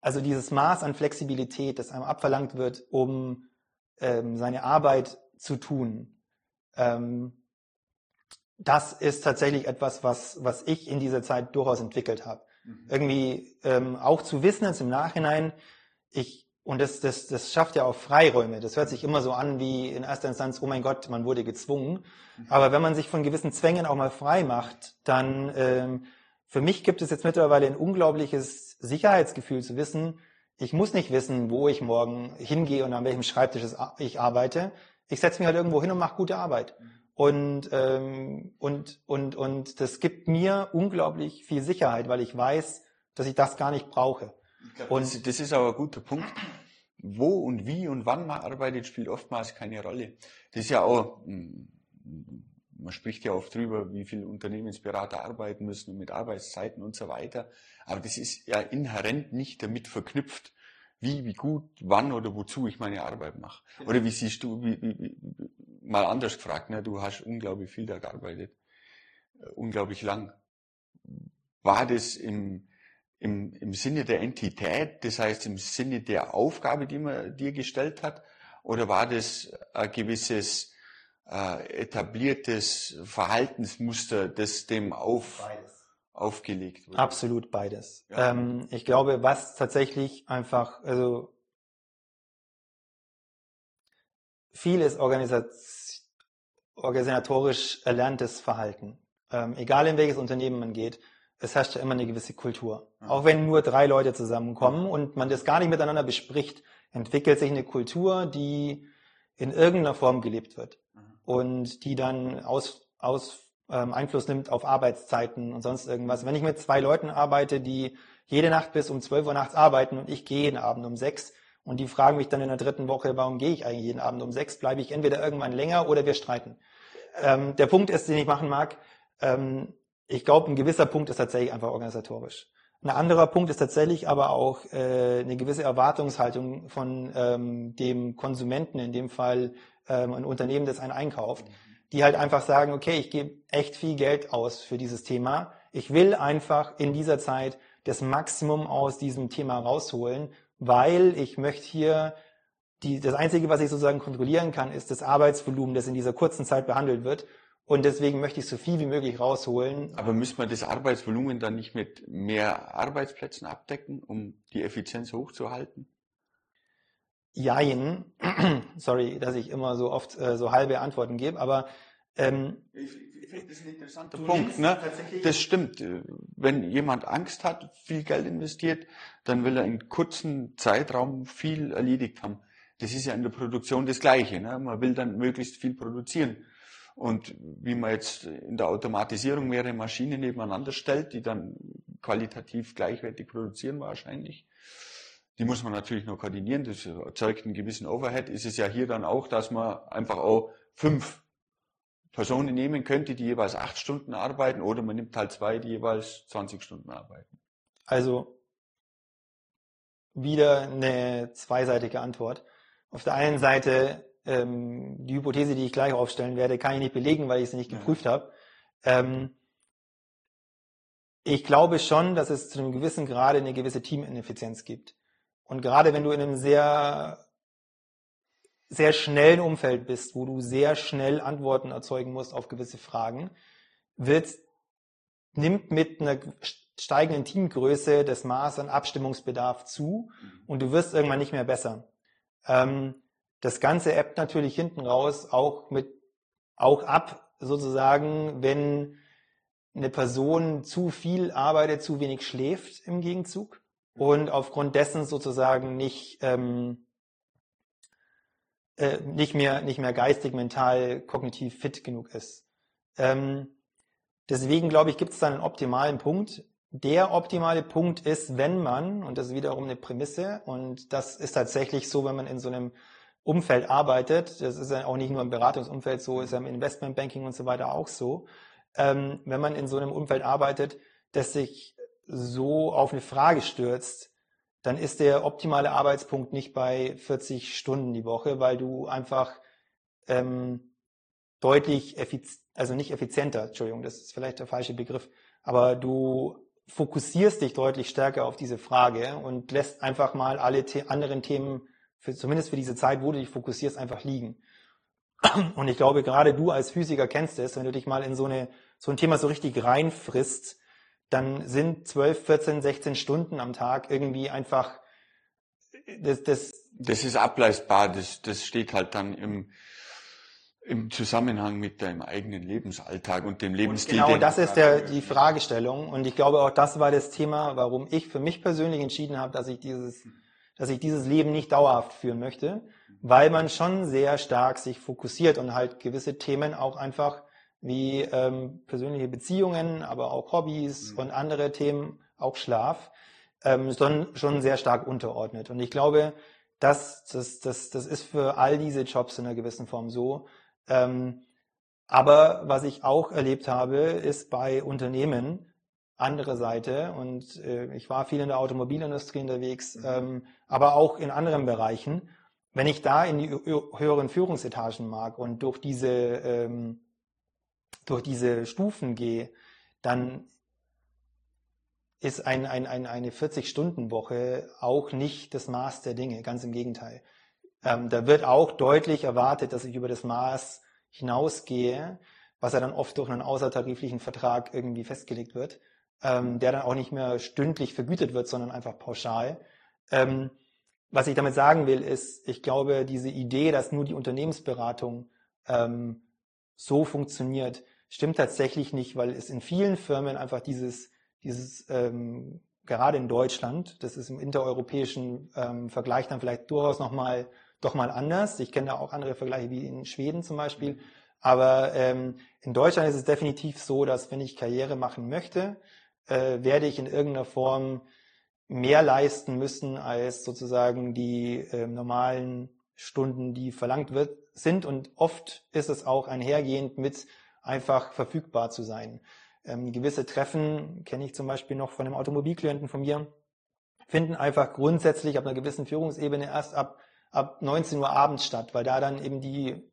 also dieses Maß an Flexibilität, das einem abverlangt wird, um ähm, seine Arbeit zu tun, ähm, das ist tatsächlich etwas, was, was ich in dieser Zeit durchaus entwickelt habe. Mhm. Irgendwie ähm, auch zu wissen jetzt im Nachhinein, ich und das, das, das schafft ja auch Freiräume. Das hört sich immer so an wie in erster Instanz, oh mein Gott, man wurde gezwungen. Mhm. Aber wenn man sich von gewissen Zwängen auch mal frei macht, dann ähm, für mich gibt es jetzt mittlerweile ein unglaubliches Sicherheitsgefühl zu wissen, ich muss nicht wissen, wo ich morgen hingehe und an welchem Schreibtisch ich arbeite. Ich setze mich halt irgendwo hin und mache gute Arbeit. Mhm. Und, ähm, und, und, und das gibt mir unglaublich viel Sicherheit, weil ich weiß, dass ich das gar nicht brauche. Glaub, und das, das ist aber ein guter Punkt. Wo und wie und wann man arbeitet, spielt oftmals keine Rolle. Das ist ja auch, hm, man spricht ja oft drüber, wie viele Unternehmensberater arbeiten müssen mit Arbeitszeiten und so weiter. Aber das ist ja inhärent nicht damit verknüpft, wie, wie gut, wann oder wozu ich meine Arbeit mache. Oder wie siehst du, wie, wie, mal anders gefragt, ne? du hast unglaublich viel da gearbeitet, äh, unglaublich lang. War das im, im, im Sinne der Entität, das heißt im Sinne der Aufgabe, die man dir gestellt hat, oder war das ein gewisses äh, etabliertes Verhaltensmuster, das dem auf, aufgelegt wurde? Absolut beides. Ja. Ähm, ich glaube, was tatsächlich einfach, also vieles organisatorisch erlerntes Verhalten. Ähm, egal in welches Unternehmen man geht, es herrscht ja immer eine gewisse Kultur. Ja. Auch wenn nur drei Leute zusammenkommen und man das gar nicht miteinander bespricht, entwickelt sich eine Kultur, die in irgendeiner Form gelebt wird und die dann aus, aus ähm, Einfluss nimmt auf Arbeitszeiten und sonst irgendwas. Wenn ich mit zwei Leuten arbeite, die jede Nacht bis um 12 Uhr nachts arbeiten und ich gehe jeden Abend um sechs und die fragen mich dann in der dritten Woche, warum gehe ich eigentlich jeden Abend um sechs, bleibe ich entweder irgendwann länger oder wir streiten. Ähm, der Punkt ist, den ich machen mag, ähm, ich glaube, ein gewisser Punkt ist tatsächlich einfach organisatorisch. Ein anderer Punkt ist tatsächlich aber auch äh, eine gewisse Erwartungshaltung von ähm, dem Konsumenten, in dem Fall ähm, ein Unternehmen, das einen einkauft, die halt einfach sagen, okay, ich gebe echt viel Geld aus für dieses Thema. Ich will einfach in dieser Zeit das Maximum aus diesem Thema rausholen, weil ich möchte hier die, das Einzige, was ich sozusagen kontrollieren kann, ist das Arbeitsvolumen, das in dieser kurzen Zeit behandelt wird. Und deswegen möchte ich so viel wie möglich rausholen. Aber müsste man das Arbeitsvolumen dann nicht mit mehr Arbeitsplätzen abdecken, um die Effizienz hochzuhalten? Jein. Sorry, dass ich immer so oft äh, so halbe Antworten gebe, aber ähm, ich, ich das ein interessanter Punkt. Ne? Das stimmt. Wenn jemand Angst hat, viel Geld investiert, dann will er in kurzen Zeitraum viel erledigt haben. Das ist ja in der Produktion das Gleiche. Ne? Man will dann möglichst viel produzieren. Und wie man jetzt in der Automatisierung mehrere Maschinen nebeneinander stellt, die dann qualitativ gleichwertig produzieren wahrscheinlich, die muss man natürlich noch koordinieren, das erzeugt einen gewissen Overhead. Ist es ja hier dann auch, dass man einfach auch fünf Personen nehmen könnte, die jeweils acht Stunden arbeiten, oder man nimmt halt zwei, die jeweils 20 Stunden arbeiten. Also wieder eine zweiseitige Antwort. Auf der einen Seite ähm, die Hypothese, die ich gleich aufstellen werde, kann ich nicht belegen, weil ich sie nicht geprüft ja. habe. Ähm, ich glaube schon, dass es zu einem gewissen Grade eine gewisse Teamineffizienz gibt. Und gerade wenn du in einem sehr, sehr schnellen Umfeld bist, wo du sehr schnell Antworten erzeugen musst auf gewisse Fragen, wird, nimmt mit einer steigenden Teamgröße das Maß an Abstimmungsbedarf zu mhm. und du wirst irgendwann nicht mehr besser. Ähm, das Ganze appt natürlich hinten raus auch mit, auch ab, sozusagen, wenn eine Person zu viel arbeitet, zu wenig schläft im Gegenzug und aufgrund dessen sozusagen nicht, ähm, äh, nicht, mehr, nicht mehr geistig, mental, kognitiv fit genug ist. Ähm, deswegen glaube ich, gibt es da einen optimalen Punkt. Der optimale Punkt ist, wenn man, und das ist wiederum eine Prämisse, und das ist tatsächlich so, wenn man in so einem Umfeld arbeitet, das ist ja auch nicht nur im Beratungsumfeld so, ist ja im Investmentbanking und so weiter auch so, ähm, wenn man in so einem Umfeld arbeitet, das sich so auf eine Frage stürzt, dann ist der optimale Arbeitspunkt nicht bei 40 Stunden die Woche, weil du einfach ähm, deutlich effizient, also nicht effizienter, Entschuldigung, das ist vielleicht der falsche Begriff, aber du fokussierst dich deutlich stärker auf diese Frage und lässt einfach mal alle The anderen Themen, für, zumindest für diese Zeit, wo du dich fokussierst, einfach liegen. Und ich glaube, gerade du als Physiker kennst es, wenn du dich mal in so, eine, so ein Thema so richtig reinfrisst, dann sind 12, 14, 16 Stunden am Tag irgendwie einfach das, das, das ist ableistbar, das, das steht halt dann im, im Zusammenhang mit deinem eigenen Lebensalltag und dem Lebensstil. Und genau, das ist der, die Fragestellung. Und ich glaube auch, das war das Thema, warum ich für mich persönlich entschieden habe, dass ich dieses, dass ich dieses Leben nicht dauerhaft führen möchte, weil man schon sehr stark sich fokussiert und halt gewisse Themen auch einfach wie ähm, persönliche Beziehungen, aber auch Hobbys mhm. und andere Themen, auch Schlaf, ähm, schon, schon sehr stark unterordnet. Und ich glaube, das, das, das, das ist für all diese Jobs in einer gewissen Form so. Ähm, Aber was ich auch erlebt habe, ist bei Unternehmen, andere Seite, und äh, ich war viel in der Automobilindustrie unterwegs, mhm. ähm, aber auch in anderen Bereichen, wenn ich da in die höheren Führungsetagen mag und durch diese, ähm, durch diese Stufen gehe, dann ist ein, ein, ein, eine 40-Stunden-Woche auch nicht das Maß der Dinge, ganz im Gegenteil. Ähm, da wird auch deutlich erwartet, dass ich über das Maß hinausgehe, was ja dann oft durch einen außertariflichen Vertrag irgendwie festgelegt wird, ähm, der dann auch nicht mehr stündlich vergütet wird, sondern einfach pauschal. Ähm, was ich damit sagen will, ist, ich glaube, diese Idee, dass nur die Unternehmensberatung ähm, so funktioniert, stimmt tatsächlich nicht, weil es in vielen Firmen einfach dieses, dieses ähm, gerade in Deutschland, das ist im intereuropäischen ähm, Vergleich dann vielleicht durchaus nochmal doch mal anders. Ich kenne da auch andere Vergleiche wie in Schweden zum Beispiel. Aber ähm, in Deutschland ist es definitiv so, dass wenn ich Karriere machen möchte, äh, werde ich in irgendeiner Form mehr leisten müssen als sozusagen die äh, normalen Stunden, die verlangt wird, sind. Und oft ist es auch einhergehend mit einfach verfügbar zu sein. Ähm, gewisse Treffen kenne ich zum Beispiel noch von einem Automobilklienten von mir, finden einfach grundsätzlich ab einer gewissen Führungsebene erst ab, ab 19 Uhr abends statt, weil da dann eben die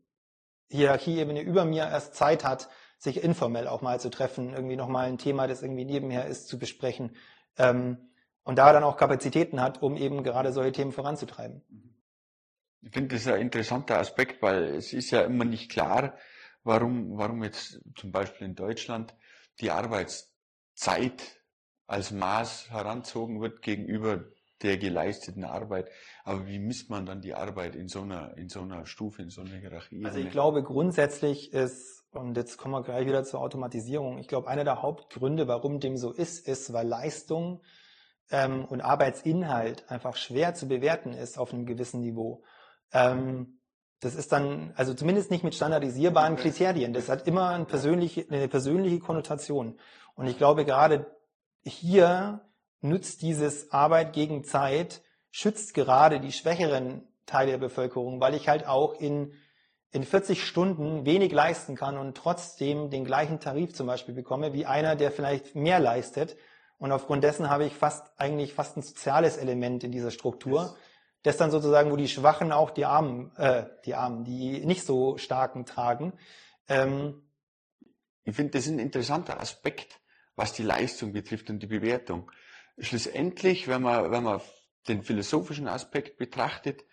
Hierarchieebene über mir erst Zeit hat, sich informell auch mal zu treffen, irgendwie nochmal ein Thema, das irgendwie nebenher ist, zu besprechen. Ähm, und da dann auch Kapazitäten hat, um eben gerade solche Themen voranzutreiben. Ich finde das ein interessanter Aspekt, weil es ist ja immer nicht klar, warum, warum jetzt zum Beispiel in Deutschland die Arbeitszeit als Maß heranzogen wird gegenüber der geleisteten Arbeit. Aber wie misst man dann die Arbeit in so einer, in so einer Stufe, in so einer Hierarchie? Also ich glaube grundsätzlich ist, und jetzt kommen wir gleich wieder zur Automatisierung, ich glaube einer der Hauptgründe, warum dem so ist, ist, weil Leistung ähm, und Arbeitsinhalt einfach schwer zu bewerten ist auf einem gewissen Niveau. Ähm, das ist dann, also zumindest nicht mit standardisierbaren Kriterien. Das hat immer eine persönliche, eine persönliche Konnotation. Und ich glaube, gerade hier nützt dieses Arbeit gegen Zeit, schützt gerade die schwächeren Teile der Bevölkerung, weil ich halt auch in, in 40 Stunden wenig leisten kann und trotzdem den gleichen Tarif zum Beispiel bekomme, wie einer, der vielleicht mehr leistet und aufgrund dessen habe ich fast eigentlich fast ein soziales Element in dieser Struktur. Das dann sozusagen, wo die Schwachen auch die Armen, äh, die Armen, die nicht so starken tragen. Ähm, ich finde, das ist ein interessanter Aspekt, was die Leistung betrifft und die Bewertung. Schlussendlich, wenn man, wenn man den philosophischen Aspekt betrachtet,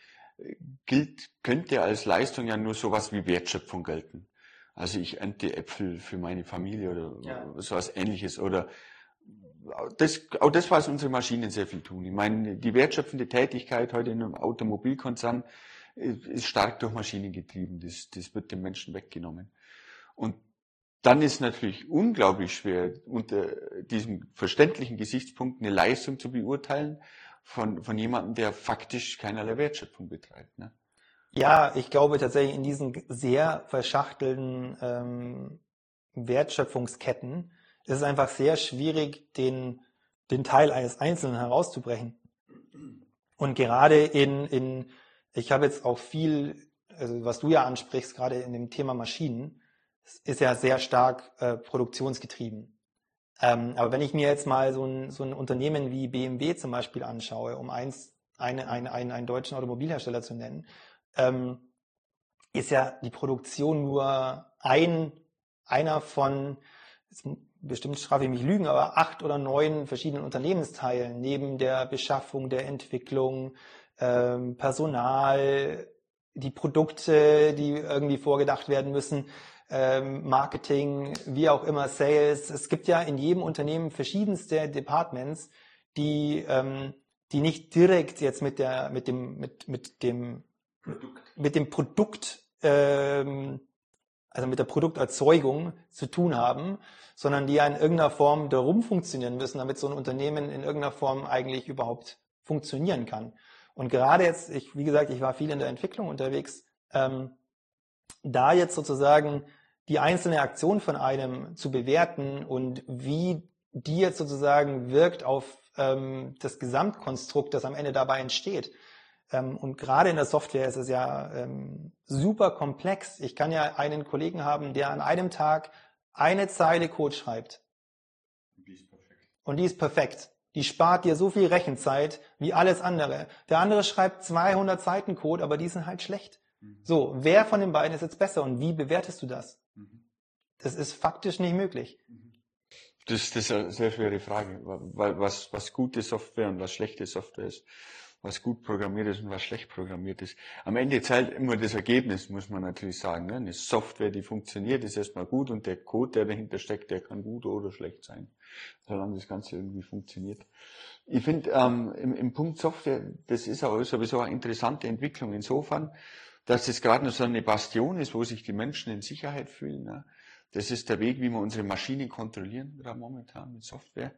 gilt, könnte als Leistung ja nur sowas wie Wertschöpfung gelten. Also ich ernte Äpfel für meine Familie oder ja. sowas ähnliches oder das, auch das, was unsere Maschinen sehr viel tun. Ich meine, die wertschöpfende Tätigkeit heute in einem Automobilkonzern ist stark durch Maschinen getrieben. Das, das wird den Menschen weggenommen. Und dann ist natürlich unglaublich schwer, unter diesem verständlichen Gesichtspunkt eine Leistung zu beurteilen von, von jemandem, der faktisch keinerlei Wertschöpfung betreibt. Ne? Ja, ich glaube tatsächlich in diesen sehr verschachtelten ähm, Wertschöpfungsketten es ist einfach sehr schwierig, den, den Teil eines Einzelnen herauszubrechen. Und gerade in, in ich habe jetzt auch viel, also was du ja ansprichst, gerade in dem Thema Maschinen, ist ja sehr stark äh, produktionsgetrieben. Ähm, aber wenn ich mir jetzt mal so ein, so ein Unternehmen wie BMW zum Beispiel anschaue, um eins, eine, eine, einen, einen deutschen Automobilhersteller zu nennen, ähm, ist ja die Produktion nur ein, einer von, bestimmt strafe ich mich lügen, aber acht oder neun verschiedenen Unternehmensteilen neben der Beschaffung, der Entwicklung, ähm, Personal, die Produkte, die irgendwie vorgedacht werden müssen, ähm, Marketing, wie auch immer, Sales. Es gibt ja in jedem Unternehmen verschiedenste Departments, die, ähm, die nicht direkt jetzt mit der, mit dem, mit, mit dem, Produkt. mit dem Produkt, ähm, also mit der Produkterzeugung zu tun haben, sondern die ja in irgendeiner Form darum funktionieren müssen, damit so ein Unternehmen in irgendeiner Form eigentlich überhaupt funktionieren kann. Und gerade jetzt, ich, wie gesagt, ich war viel in der Entwicklung unterwegs, ähm, da jetzt sozusagen die einzelne Aktion von einem zu bewerten und wie die jetzt sozusagen wirkt auf ähm, das Gesamtkonstrukt, das am Ende dabei entsteht, und gerade in der Software ist es ja ähm, super komplex. Ich kann ja einen Kollegen haben, der an einem Tag eine Zeile Code schreibt. Die ist perfekt. Und die ist perfekt. Die spart dir so viel Rechenzeit wie alles andere. Der andere schreibt 200 Seiten Code, aber die sind halt schlecht. Mhm. So, wer von den beiden ist jetzt besser und wie bewertest du das? Mhm. Das ist faktisch nicht möglich. Mhm. Das, das ist eine sehr schwere Frage, was, was gute Software und was schlechte Software ist was gut programmiert ist und was schlecht programmiert ist. Am Ende zählt immer das Ergebnis, muss man natürlich sagen. Ne? Eine Software, die funktioniert, ist erstmal gut und der Code, der dahinter steckt, der kann gut oder schlecht sein, solange das Ganze irgendwie funktioniert. Ich finde, ähm, im, im Punkt Software, das ist auch sowieso eine interessante Entwicklung insofern, dass das gerade noch so eine Bastion ist, wo sich die Menschen in Sicherheit fühlen. Ne? Das ist der Weg, wie wir unsere Maschinen kontrollieren, gerade momentan mit Software.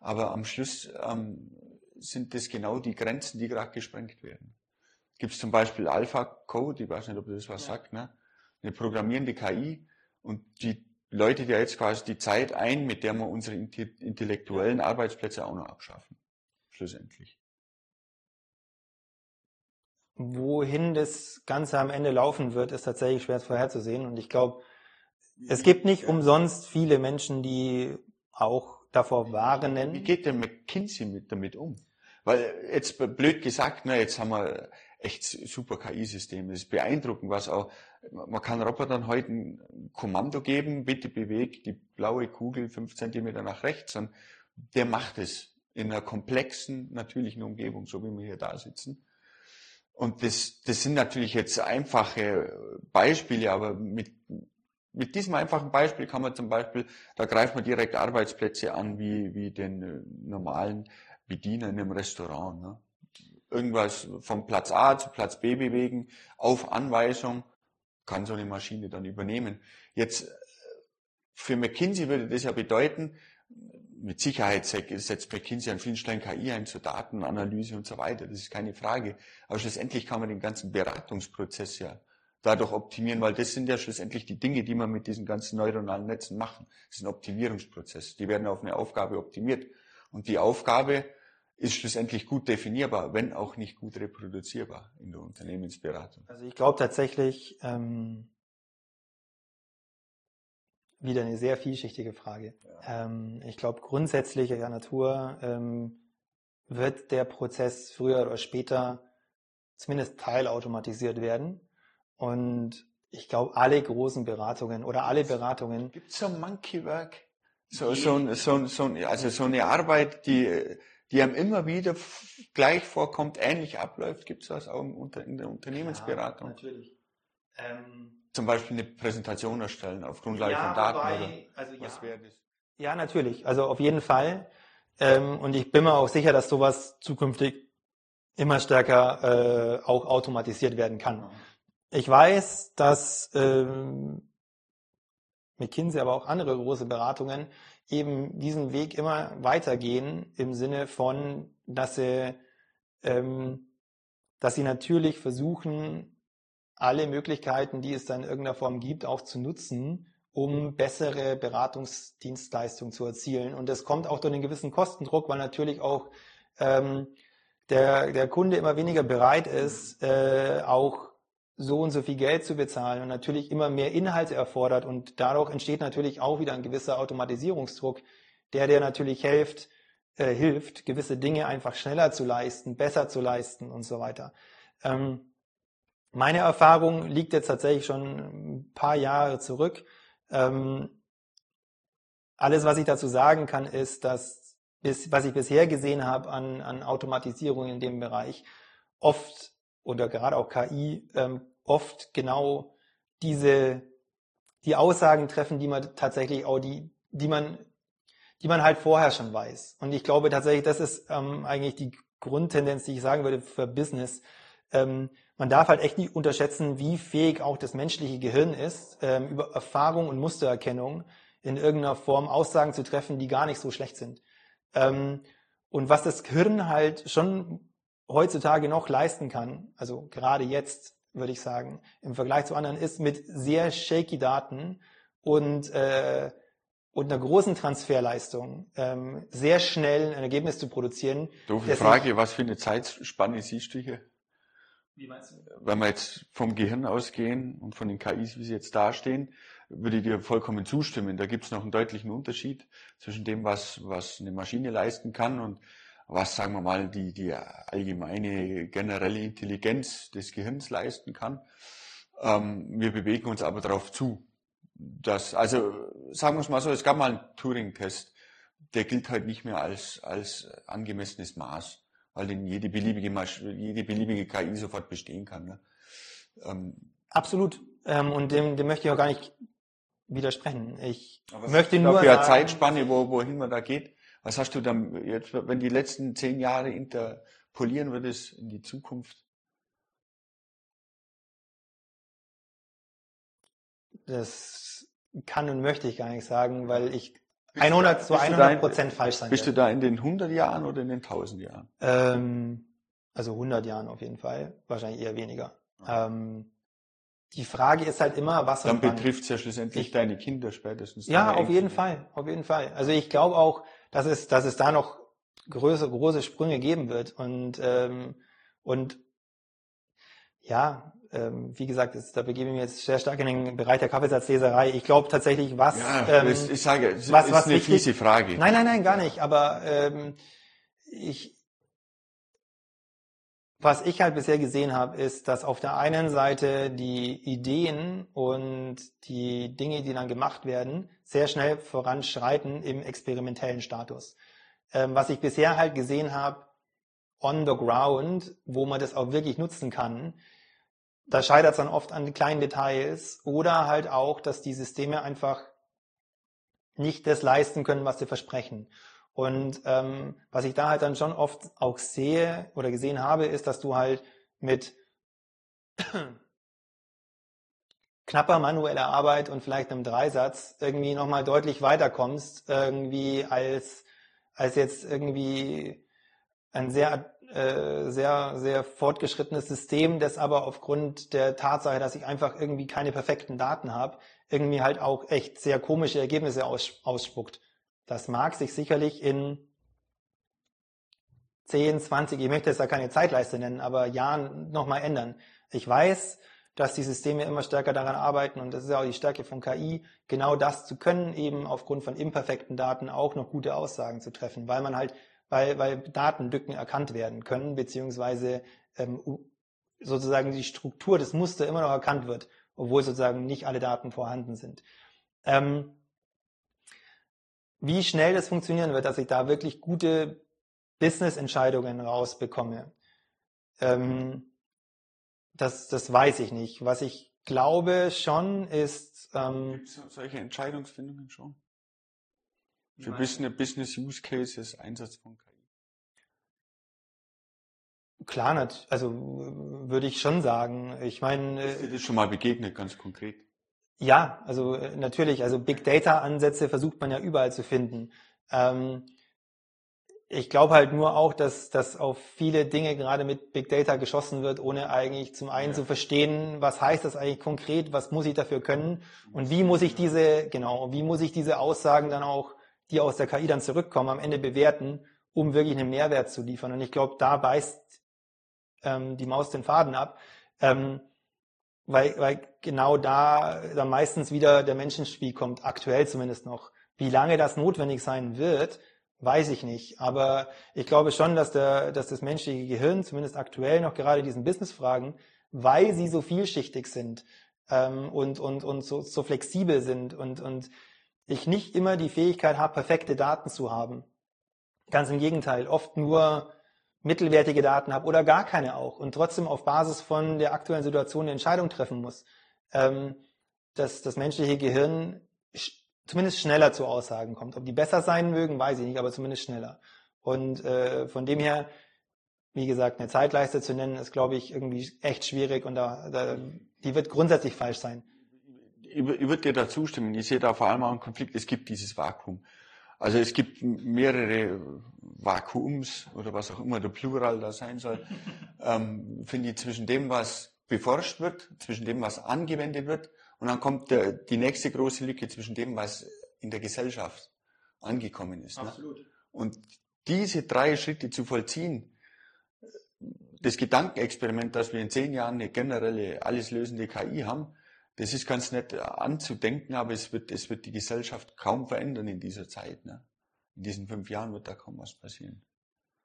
Aber am Schluss ähm, sind das genau die Grenzen, die gerade gesprengt werden. Gibt es zum Beispiel Alpha-Code, ich weiß nicht, ob das was ja. sagt, ne? eine programmierende KI und die läutet ja jetzt quasi die Zeit ein, mit der wir unsere intellektuellen Arbeitsplätze auch noch abschaffen. Schlussendlich. Wohin das Ganze am Ende laufen wird, ist tatsächlich schwer vorherzusehen. Und ich glaube, es gibt nicht umsonst viele Menschen, die auch davor warnen. Wie geht denn McKinsey mit, damit um? Weil jetzt blöd gesagt, na, jetzt haben wir echt super KI-Systeme. Es ist beeindruckend, was auch, man kann Robotern heute ein Kommando geben, bitte bewegt die blaue Kugel fünf Zentimeter nach rechts und der macht es in einer komplexen, natürlichen Umgebung, so wie wir hier da sitzen. Und das, das sind natürlich jetzt einfache Beispiele, aber mit, mit diesem einfachen Beispiel kann man zum Beispiel, da greift man direkt Arbeitsplätze an, wie, wie den äh, normalen Bediener in einem Restaurant. Ne? Irgendwas vom Platz A zu Platz B bewegen, auf Anweisung, kann so eine Maschine dann übernehmen. Jetzt für McKinsey würde das ja bedeuten, mit Sicherheit setzt McKinsey an vielen Stellen KI ein zur Datenanalyse und so weiter. Das ist keine Frage. Aber schlussendlich kann man den ganzen Beratungsprozess ja dadurch optimieren, weil das sind ja schlussendlich die Dinge, die man mit diesen ganzen neuronalen Netzen machen. Das ist ein Optimierungsprozess. Die werden auf eine Aufgabe optimiert. Und die Aufgabe ist schlussendlich gut definierbar, wenn auch nicht gut reproduzierbar in der Unternehmensberatung. Also ich glaube tatsächlich, ähm, wieder eine sehr vielschichtige Frage. Ja. Ähm, ich glaube, grundsätzlicher Natur ähm, wird der Prozess früher oder später zumindest teilautomatisiert werden. Und ich glaube, alle großen Beratungen oder alle Beratungen. Gibt es so Monkey Work? So, so, so, so, also so eine Arbeit, die, die einem immer wieder gleich vorkommt, ähnlich abläuft, gibt es das auch in der Unternehmensberatung? Ja, natürlich. Ähm, Zum Beispiel eine Präsentation erstellen auf Grundlage ja, von Daten wobei, oder also was ja. wäre das? Ja, natürlich. Also auf jeden Fall. Ähm, und ich bin mir auch sicher, dass sowas zukünftig immer stärker äh, auch automatisiert werden kann. Ich weiß, dass ähm, McKinsey, aber auch andere große Beratungen eben diesen Weg immer weitergehen im Sinne von, dass sie, ähm, dass sie natürlich versuchen, alle Möglichkeiten, die es da in irgendeiner Form gibt, auch zu nutzen, um bessere Beratungsdienstleistungen zu erzielen. Und das kommt auch durch einen gewissen Kostendruck, weil natürlich auch ähm, der, der Kunde immer weniger bereit ist, äh, auch so und so viel Geld zu bezahlen und natürlich immer mehr Inhalte erfordert und dadurch entsteht natürlich auch wieder ein gewisser Automatisierungsdruck, der dir natürlich hilft, äh, hilft, gewisse Dinge einfach schneller zu leisten, besser zu leisten und so weiter. Ähm, meine Erfahrung liegt jetzt tatsächlich schon ein paar Jahre zurück. Ähm, alles, was ich dazu sagen kann, ist, dass bis, was ich bisher gesehen habe an, an Automatisierung in dem Bereich, oft oder gerade auch KI ähm, oft genau diese die Aussagen treffen, die man tatsächlich auch die die man die man halt vorher schon weiß. Und ich glaube tatsächlich, das ist ähm, eigentlich die Grundtendenz, die ich sagen würde für Business. Ähm, man darf halt echt nicht unterschätzen, wie fähig auch das menschliche Gehirn ist, ähm, über Erfahrung und Mustererkennung in irgendeiner Form Aussagen zu treffen, die gar nicht so schlecht sind. Ähm, und was das Gehirn halt schon heutzutage noch leisten kann, also gerade jetzt, würde ich sagen, im Vergleich zu anderen, ist mit sehr shaky Daten und, äh, und einer großen Transferleistung ähm, sehr schnell ein Ergebnis zu produzieren. Doofe Frage, was für eine Zeitspanne siehst du hier? Wie meinst du? Wenn wir jetzt vom Gehirn ausgehen und von den KIs, wie sie jetzt dastehen, würde ich dir vollkommen zustimmen. Da gibt es noch einen deutlichen Unterschied zwischen dem, was, was eine Maschine leisten kann und was, sagen wir mal, die, die allgemeine generelle Intelligenz des Gehirns leisten kann. Ähm, wir bewegen uns aber darauf zu. Dass, also sagen wir es mal so, es gab mal einen Turing-Test, der gilt halt nicht mehr als, als angemessenes Maß, weil den jede beliebige, Maschine, jede beliebige KI sofort bestehen kann. Ne? Ähm, Absolut. Ähm, und dem, dem möchte ich auch gar nicht widersprechen. Ich möchte nur. Für eine Zeitspanne, wo, wohin man da geht. Was hast du dann jetzt, wenn die letzten zehn Jahre interpolieren würdest in die Zukunft? Das kann und möchte ich gar nicht sagen, weil ich 100 zu 100 Prozent falsch sein Bist werde. du da in den 100 Jahren oder in den 1000 Jahren? Ähm, also 100 Jahren auf jeden Fall, wahrscheinlich eher weniger. Ja. Ähm, die Frage ist halt immer, was Dann betrifft es ja schlussendlich ich, deine Kinder spätestens. Ja, auf jeden Fall, auf jeden Fall. Also ich glaube auch, dass es, dass es da noch größere, große Sprünge geben wird. Und, ähm, und ja, ähm, wie gesagt, ist, da begebe ich mich jetzt sehr stark in den Bereich der Kaffeesatzleserei. Ich glaube tatsächlich, was. Ja, ähm, ist, ich sage, was, ist was eine wichtig, fiese Frage. Nein, nein, nein, gar nicht. Aber ähm, ich, was ich halt bisher gesehen habe, ist, dass auf der einen Seite die Ideen und die Dinge, die dann gemacht werden, sehr schnell voranschreiten im experimentellen Status. Ähm, was ich bisher halt gesehen habe, on the ground, wo man das auch wirklich nutzen kann, da scheitert es dann oft an kleinen Details oder halt auch, dass die Systeme einfach nicht das leisten können, was sie versprechen. Und ähm, was ich da halt dann schon oft auch sehe oder gesehen habe, ist, dass du halt mit knapper manueller Arbeit und vielleicht einem Dreisatz irgendwie nochmal deutlich weiterkommst, irgendwie als, als jetzt irgendwie ein sehr, äh, sehr, sehr fortgeschrittenes System, das aber aufgrund der Tatsache, dass ich einfach irgendwie keine perfekten Daten habe, irgendwie halt auch echt sehr komische Ergebnisse aus, ausspuckt. Das mag sich sicherlich in 10, 20, ich möchte jetzt da keine Zeitleiste nennen, aber Jahren nochmal ändern. Ich weiß, dass die Systeme immer stärker daran arbeiten und das ist ja auch die Stärke von KI, genau das zu können, eben aufgrund von imperfekten Daten auch noch gute Aussagen zu treffen, weil man halt, weil, weil Datenlücken erkannt werden können, beziehungsweise ähm, sozusagen die Struktur, das Muster immer noch erkannt wird, obwohl sozusagen nicht alle Daten vorhanden sind. Ähm, wie schnell das funktionieren wird, dass ich da wirklich gute Business-Entscheidungen rausbekomme, ähm, das, das weiß ich nicht. Was ich glaube schon ist. Ähm, Gibt es solche Entscheidungsfindungen schon? Für Business, Business Use Cases, Einsatz von KI? Klar, also würde ich schon sagen. Ich meine. Ist dir das schon mal begegnet, ganz konkret? Ja, also äh, natürlich, also Big Data Ansätze versucht man ja überall zu finden. Ähm, ich glaube halt nur auch, dass, dass auf viele Dinge gerade mit Big Data geschossen wird, ohne eigentlich zum einen ja. zu verstehen, was heißt das eigentlich konkret, was muss ich dafür können und wie muss ich diese, genau, wie muss ich diese Aussagen dann auch, die aus der KI dann zurückkommen, am Ende bewerten, um wirklich einen Mehrwert zu liefern. Und ich glaube, da beißt ähm, die Maus den Faden ab. Ähm, weil, weil genau da dann meistens wieder der Menschenspiel kommt, aktuell zumindest noch. Wie lange das notwendig sein wird, weiß ich nicht. Aber ich glaube schon, dass, der, dass das menschliche Gehirn, zumindest aktuell noch gerade diesen Businessfragen, weil sie so vielschichtig sind ähm, und, und, und so, so flexibel sind und, und ich nicht immer die Fähigkeit habe, perfekte Daten zu haben. Ganz im Gegenteil, oft nur mittelwertige Daten habe oder gar keine auch und trotzdem auf Basis von der aktuellen Situation eine Entscheidung treffen muss, ähm, dass das menschliche Gehirn zumindest schneller zu Aussagen kommt. Ob die besser sein mögen, weiß ich nicht, aber zumindest schneller. Und äh, von dem her, wie gesagt, eine Zeitleiste zu nennen, ist, glaube ich, irgendwie echt schwierig und da, da, die wird grundsätzlich falsch sein. Ich, ich würde dir da zustimmen. Ich sehe da vor allem auch einen Konflikt. Es gibt dieses Vakuum. Also es gibt mehrere Vakuums oder was auch immer der Plural da sein soll, ähm, finde ich zwischen dem, was beforscht wird, zwischen dem, was angewendet wird und dann kommt der, die nächste große Lücke zwischen dem, was in der Gesellschaft angekommen ist. Ne? Absolut. Ne? Und diese drei Schritte zu vollziehen, das Gedankenexperiment, dass wir in zehn Jahren eine generelle, alles lösende KI haben, das ist ganz nett anzudenken, aber es wird, es wird die Gesellschaft kaum verändern in dieser Zeit. Ne? In diesen fünf Jahren wird da kaum was passieren.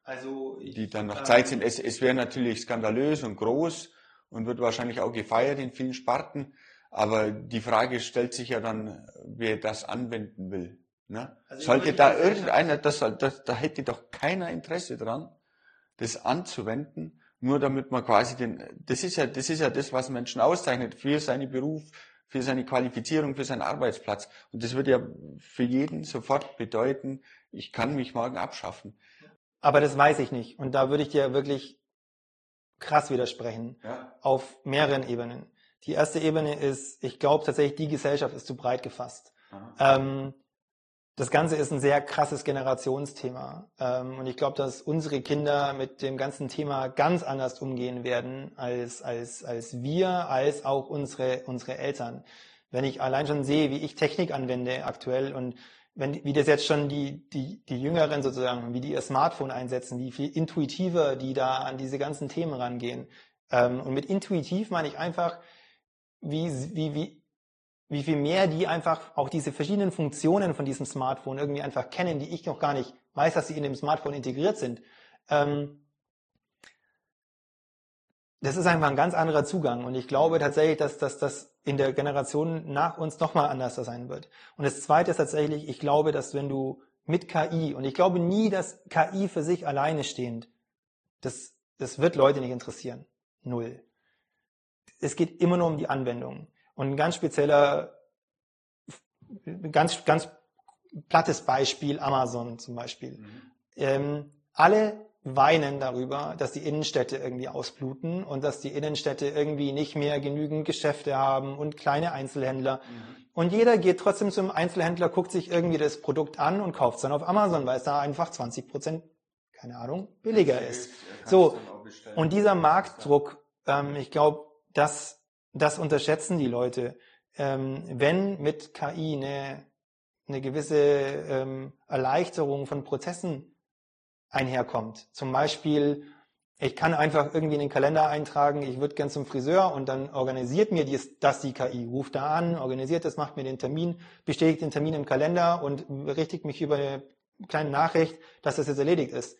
Also die dann noch Zeit sind. Es, es wäre natürlich skandalös und groß und wird wahrscheinlich auch gefeiert in vielen Sparten. Aber die Frage stellt sich ja dann, wer das anwenden will. Ne? Also Sollte da irgendeiner, das, das, da hätte doch keiner Interesse dran, das anzuwenden, nur damit man quasi den, das ist ja, das ist ja das, was Menschen auszeichnet für seinen Beruf, für seine Qualifizierung, für seinen Arbeitsplatz. Und das würde ja für jeden sofort bedeuten, ich kann mich morgen abschaffen. Aber das weiß ich nicht. Und da würde ich dir wirklich krass widersprechen. Ja. Auf mehreren Ebenen. Die erste Ebene ist, ich glaube tatsächlich, die Gesellschaft ist zu breit gefasst. Ähm, das Ganze ist ein sehr krasses Generationsthema. Ähm, und ich glaube, dass unsere Kinder mit dem ganzen Thema ganz anders umgehen werden als, als, als wir, als auch unsere, unsere Eltern. Wenn ich allein schon sehe, wie ich Technik anwende aktuell und wenn, wie das jetzt schon die, die, die Jüngeren sozusagen, wie die ihr Smartphone einsetzen, wie viel intuitiver die da an diese ganzen Themen rangehen. Ähm, und mit intuitiv meine ich einfach, wie, wie, wie, wie viel mehr die einfach auch diese verschiedenen Funktionen von diesem Smartphone irgendwie einfach kennen, die ich noch gar nicht weiß, dass sie in dem Smartphone integriert sind. Ähm, das ist einfach ein ganz anderer Zugang und ich glaube tatsächlich, dass, dass das in der Generation nach uns nochmal anders sein wird. Und das Zweite ist tatsächlich, ich glaube, dass wenn du mit KI, und ich glaube nie, dass KI für sich alleine stehend, das, das wird Leute nicht interessieren. Null. Es geht immer nur um die Anwendung. Und ein ganz spezieller, ganz, ganz plattes Beispiel, Amazon zum Beispiel. Mhm. Ähm, alle weinen darüber, dass die Innenstädte irgendwie ausbluten und dass die Innenstädte irgendwie nicht mehr genügend Geschäfte haben und kleine Einzelhändler. Mhm. Und jeder geht trotzdem zum Einzelhändler, guckt sich irgendwie das Produkt an und kauft es dann auf Amazon, weil es da einfach 20 Prozent, keine Ahnung, billiger ist. So. Und dieser Marktdruck, ähm, ich glaube, das das unterschätzen die Leute. Ähm, wenn mit KI eine, eine gewisse ähm, Erleichterung von Prozessen einherkommt, zum Beispiel, ich kann einfach irgendwie in den Kalender eintragen, ich würde gern zum Friseur und dann organisiert mir dies, das die KI, ruft da an, organisiert das, macht mir den Termin, bestätigt den Termin im Kalender und berichtigt mich über eine kleine Nachricht, dass das jetzt erledigt ist.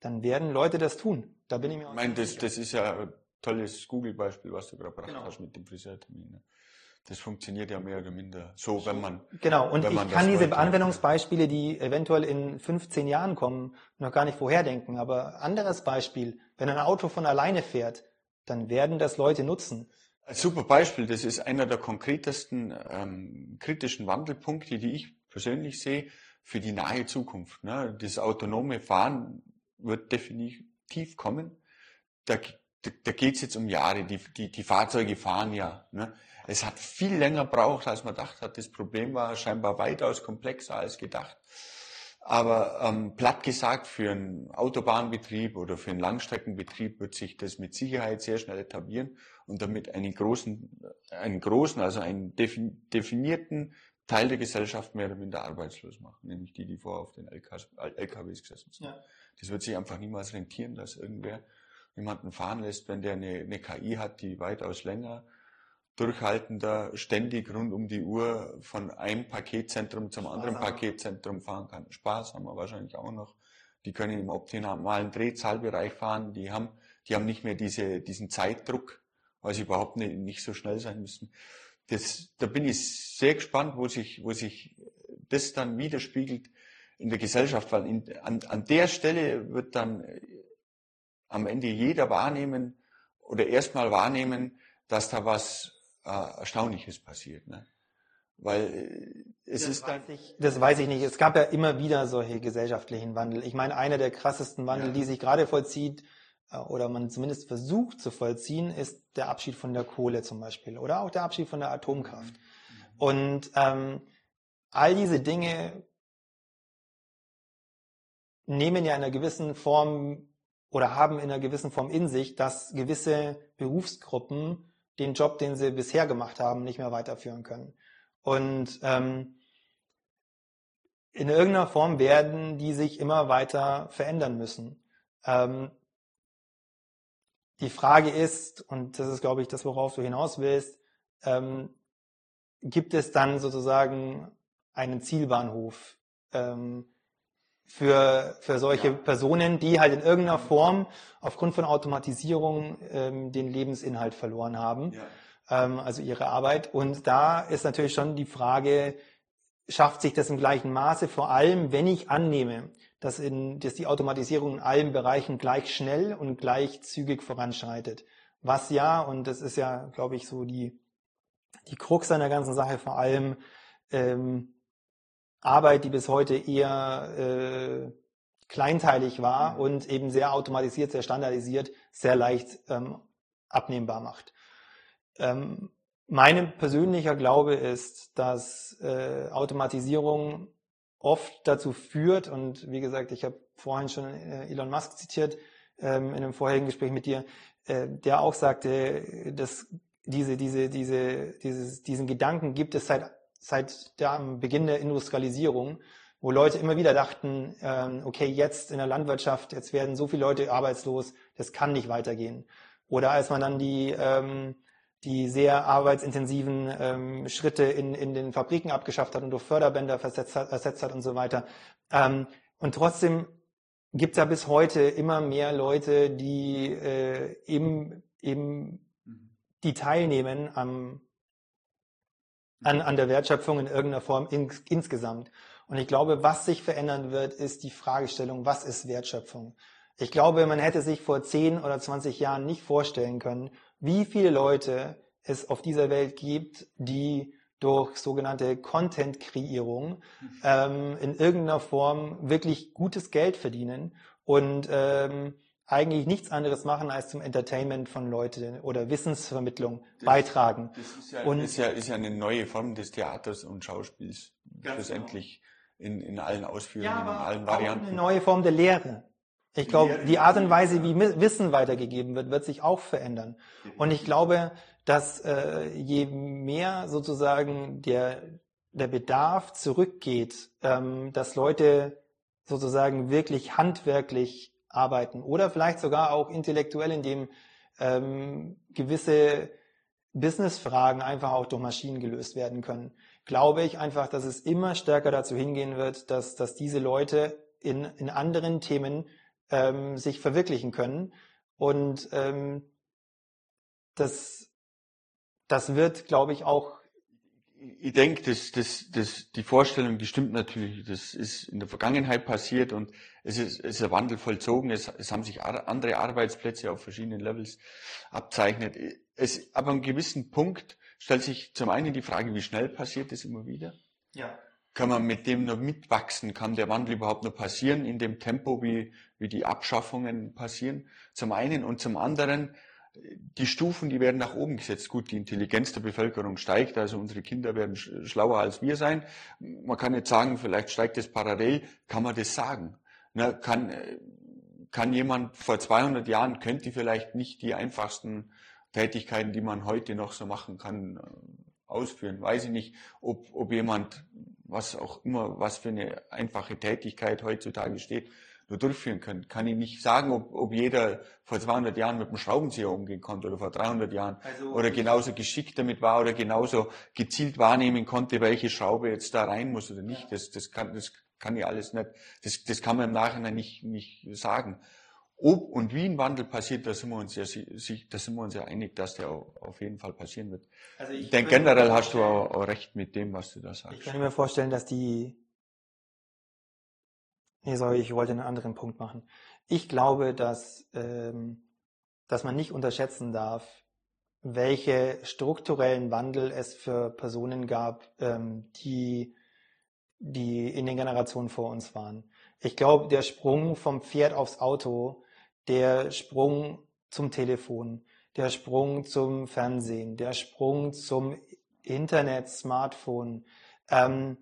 Dann werden Leute das tun. Da bin ich mir auch Ich meine, das, das ist ja tolles Google-Beispiel, was du gerade gebracht genau. hast mit dem Friseurtermin. Das funktioniert ja mehr oder minder so, wenn man. Genau, und ich kann diese wollte. Anwendungsbeispiele, die eventuell in 15 Jahren kommen, noch gar nicht vorherdenken. Aber anderes Beispiel, wenn ein Auto von alleine fährt, dann werden das Leute nutzen. Ein super Beispiel, das ist einer der konkretesten ähm, kritischen Wandelpunkte, die ich persönlich sehe für die nahe Zukunft. Ne? Das autonome Fahren wird definitiv kommen. Da da, da geht es jetzt um Jahre. Die, die, die Fahrzeuge fahren ja. Ne? Es hat viel länger gebraucht, als man gedacht hat. Das Problem war scheinbar weitaus komplexer als gedacht. Aber ähm, platt gesagt, für einen Autobahnbetrieb oder für einen Langstreckenbetrieb wird sich das mit Sicherheit sehr schnell etablieren und damit einen großen, einen großen, also einen definierten Teil der Gesellschaft mehr oder minder arbeitslos machen, nämlich die, die vorher auf den LKWs gesessen sind. Ja. Das wird sich einfach niemals rentieren, dass irgendwer jemanden fahren lässt, wenn der eine, eine KI hat, die weitaus länger durchhaltender, ständig rund um die Uhr von einem Paketzentrum zum anderen Paketzentrum fahren kann. Spaß haben wir wahrscheinlich auch noch. Die können im optimalen Drehzahlbereich fahren. Die haben, die haben nicht mehr diese, diesen Zeitdruck, weil sie überhaupt nicht, nicht so schnell sein müssen. Das, da bin ich sehr gespannt, wo sich, wo sich das dann widerspiegelt in der Gesellschaft, weil in, an, an der Stelle wird dann am Ende jeder wahrnehmen oder erstmal wahrnehmen, dass da was äh, Erstaunliches passiert. Ne? Weil äh, es das ist dann. Ich, das weiß ich nicht. Es gab ja immer wieder solche gesellschaftlichen Wandel. Ich meine, einer der krassesten Wandel, ja. die sich gerade vollzieht, äh, oder man zumindest versucht zu vollziehen, ist der Abschied von der Kohle zum Beispiel oder auch der Abschied von der Atomkraft. Mhm. Und ähm, all diese Dinge nehmen ja in einer gewissen Form oder haben in einer gewissen Form in sich, dass gewisse Berufsgruppen den Job, den sie bisher gemacht haben, nicht mehr weiterführen können. Und ähm, in irgendeiner Form werden die sich immer weiter verändern müssen. Ähm, die Frage ist, und das ist, glaube ich, das, worauf du hinaus willst, ähm, gibt es dann sozusagen einen Zielbahnhof ähm, für, für solche ja. Personen, die halt in irgendeiner Form aufgrund von Automatisierung ähm, den Lebensinhalt verloren haben, ja. ähm, also ihre Arbeit. Und da ist natürlich schon die Frage, schafft sich das im gleichen Maße, vor allem wenn ich annehme, dass, in, dass die Automatisierung in allen Bereichen gleich schnell und gleich zügig voranschreitet. Was ja, und das ist ja, glaube ich, so die, die Krux an der ganzen Sache, vor allem ähm, Arbeit, die bis heute eher äh, kleinteilig war mhm. und eben sehr automatisiert, sehr standardisiert, sehr leicht ähm, abnehmbar macht. Ähm, mein persönlicher Glaube ist, dass äh, Automatisierung oft dazu führt, und wie gesagt, ich habe vorhin schon äh, Elon Musk zitiert ähm, in einem vorherigen Gespräch mit dir, äh, der auch sagte, dass diese, diese, diese, dieses, diesen Gedanken gibt es seit, seit dem Beginn der Industrialisierung, wo Leute immer wieder dachten, ähm, okay, jetzt in der Landwirtschaft, jetzt werden so viele Leute arbeitslos, das kann nicht weitergehen. Oder als man dann die ähm, die sehr arbeitsintensiven ähm, Schritte in, in den Fabriken abgeschafft hat und durch Förderbänder versetzt hat, ersetzt hat und so weiter. Und trotzdem gibt es ja bis heute immer mehr Leute, die äh, eben, eben die teilnehmen am, an, an der Wertschöpfung in irgendeiner Form in, insgesamt. Und ich glaube, was sich verändern wird, ist die Fragestellung, was ist Wertschöpfung? Ich glaube, man hätte sich vor 10 oder 20 Jahren nicht vorstellen können, wie viele Leute es auf dieser Welt gibt, die durch sogenannte Content-Kreierung ähm, in irgendeiner Form wirklich gutes Geld verdienen und ähm, eigentlich nichts anderes machen, als zum Entertainment von Leuten oder Wissensvermittlung das, beitragen. Das ist ja, und, ist, ja, ist ja eine neue Form des Theaters und Schauspiels, schlussendlich genau. in, in allen Ausführungen, ja, in allen Varianten. eine neue Form der Lehre. Ich glaube, die Art und Weise, wie Wissen weitergegeben wird, wird sich auch verändern. Und ich glaube, dass äh, je mehr sozusagen der, der Bedarf zurückgeht, ähm, dass Leute sozusagen wirklich handwerklich arbeiten oder vielleicht sogar auch intellektuell, indem ähm, gewisse Businessfragen einfach auch durch Maschinen gelöst werden können, glaube ich einfach, dass es immer stärker dazu hingehen wird, dass, dass diese Leute in, in anderen Themen ähm, sich verwirklichen können. Und ähm, das, das wird, glaube ich, auch. Ich denke, das, das, das, die Vorstellung, die stimmt natürlich. Das ist in der Vergangenheit passiert und es ist, es ist ein Wandel vollzogen. Es, es haben sich andere Arbeitsplätze auf verschiedenen Levels abzeichnet. Es, aber an einem gewissen Punkt stellt sich zum einen die Frage, wie schnell passiert das immer wieder? Ja kann man mit dem noch mitwachsen? Kann der Wandel überhaupt noch passieren in dem Tempo, wie, wie die Abschaffungen passieren? Zum einen und zum anderen, die Stufen, die werden nach oben gesetzt. Gut, die Intelligenz der Bevölkerung steigt, also unsere Kinder werden schlauer als wir sein. Man kann nicht sagen, vielleicht steigt es parallel, kann man das sagen? Na, kann, kann jemand vor 200 Jahren, könnte vielleicht nicht die einfachsten Tätigkeiten, die man heute noch so machen kann, ausführen. Weiß ich nicht, ob, ob jemand was auch immer, was für eine einfache Tätigkeit heutzutage steht, nur durchführen können. Kann ich nicht sagen, ob, ob jeder vor 200 Jahren mit einem Schraubenzieher umgehen konnte oder vor 300 Jahren also, oder genauso geschickt damit war oder genauso gezielt wahrnehmen konnte, welche Schraube jetzt da rein muss oder nicht. Das, das kann, das kann ich alles nicht, das, das kann man im Nachhinein nicht, nicht sagen. Ob und wie ein Wandel passiert, da sind wir uns ja, da sind wir uns ja einig, dass der auf jeden Fall passieren wird. Also ich denke, generell hast du auch, auch, recht mit dem, was du da sagst. Ich kann mir vorstellen, dass die, nee, sorry, ich wollte einen anderen Punkt machen. Ich glaube, dass, ähm, dass man nicht unterschätzen darf, welche strukturellen Wandel es für Personen gab, ähm, die, die in den Generationen vor uns waren. Ich glaube, der Sprung vom Pferd aufs Auto der Sprung zum Telefon, der Sprung zum Fernsehen, der Sprung zum Internet, Smartphone. Ähm,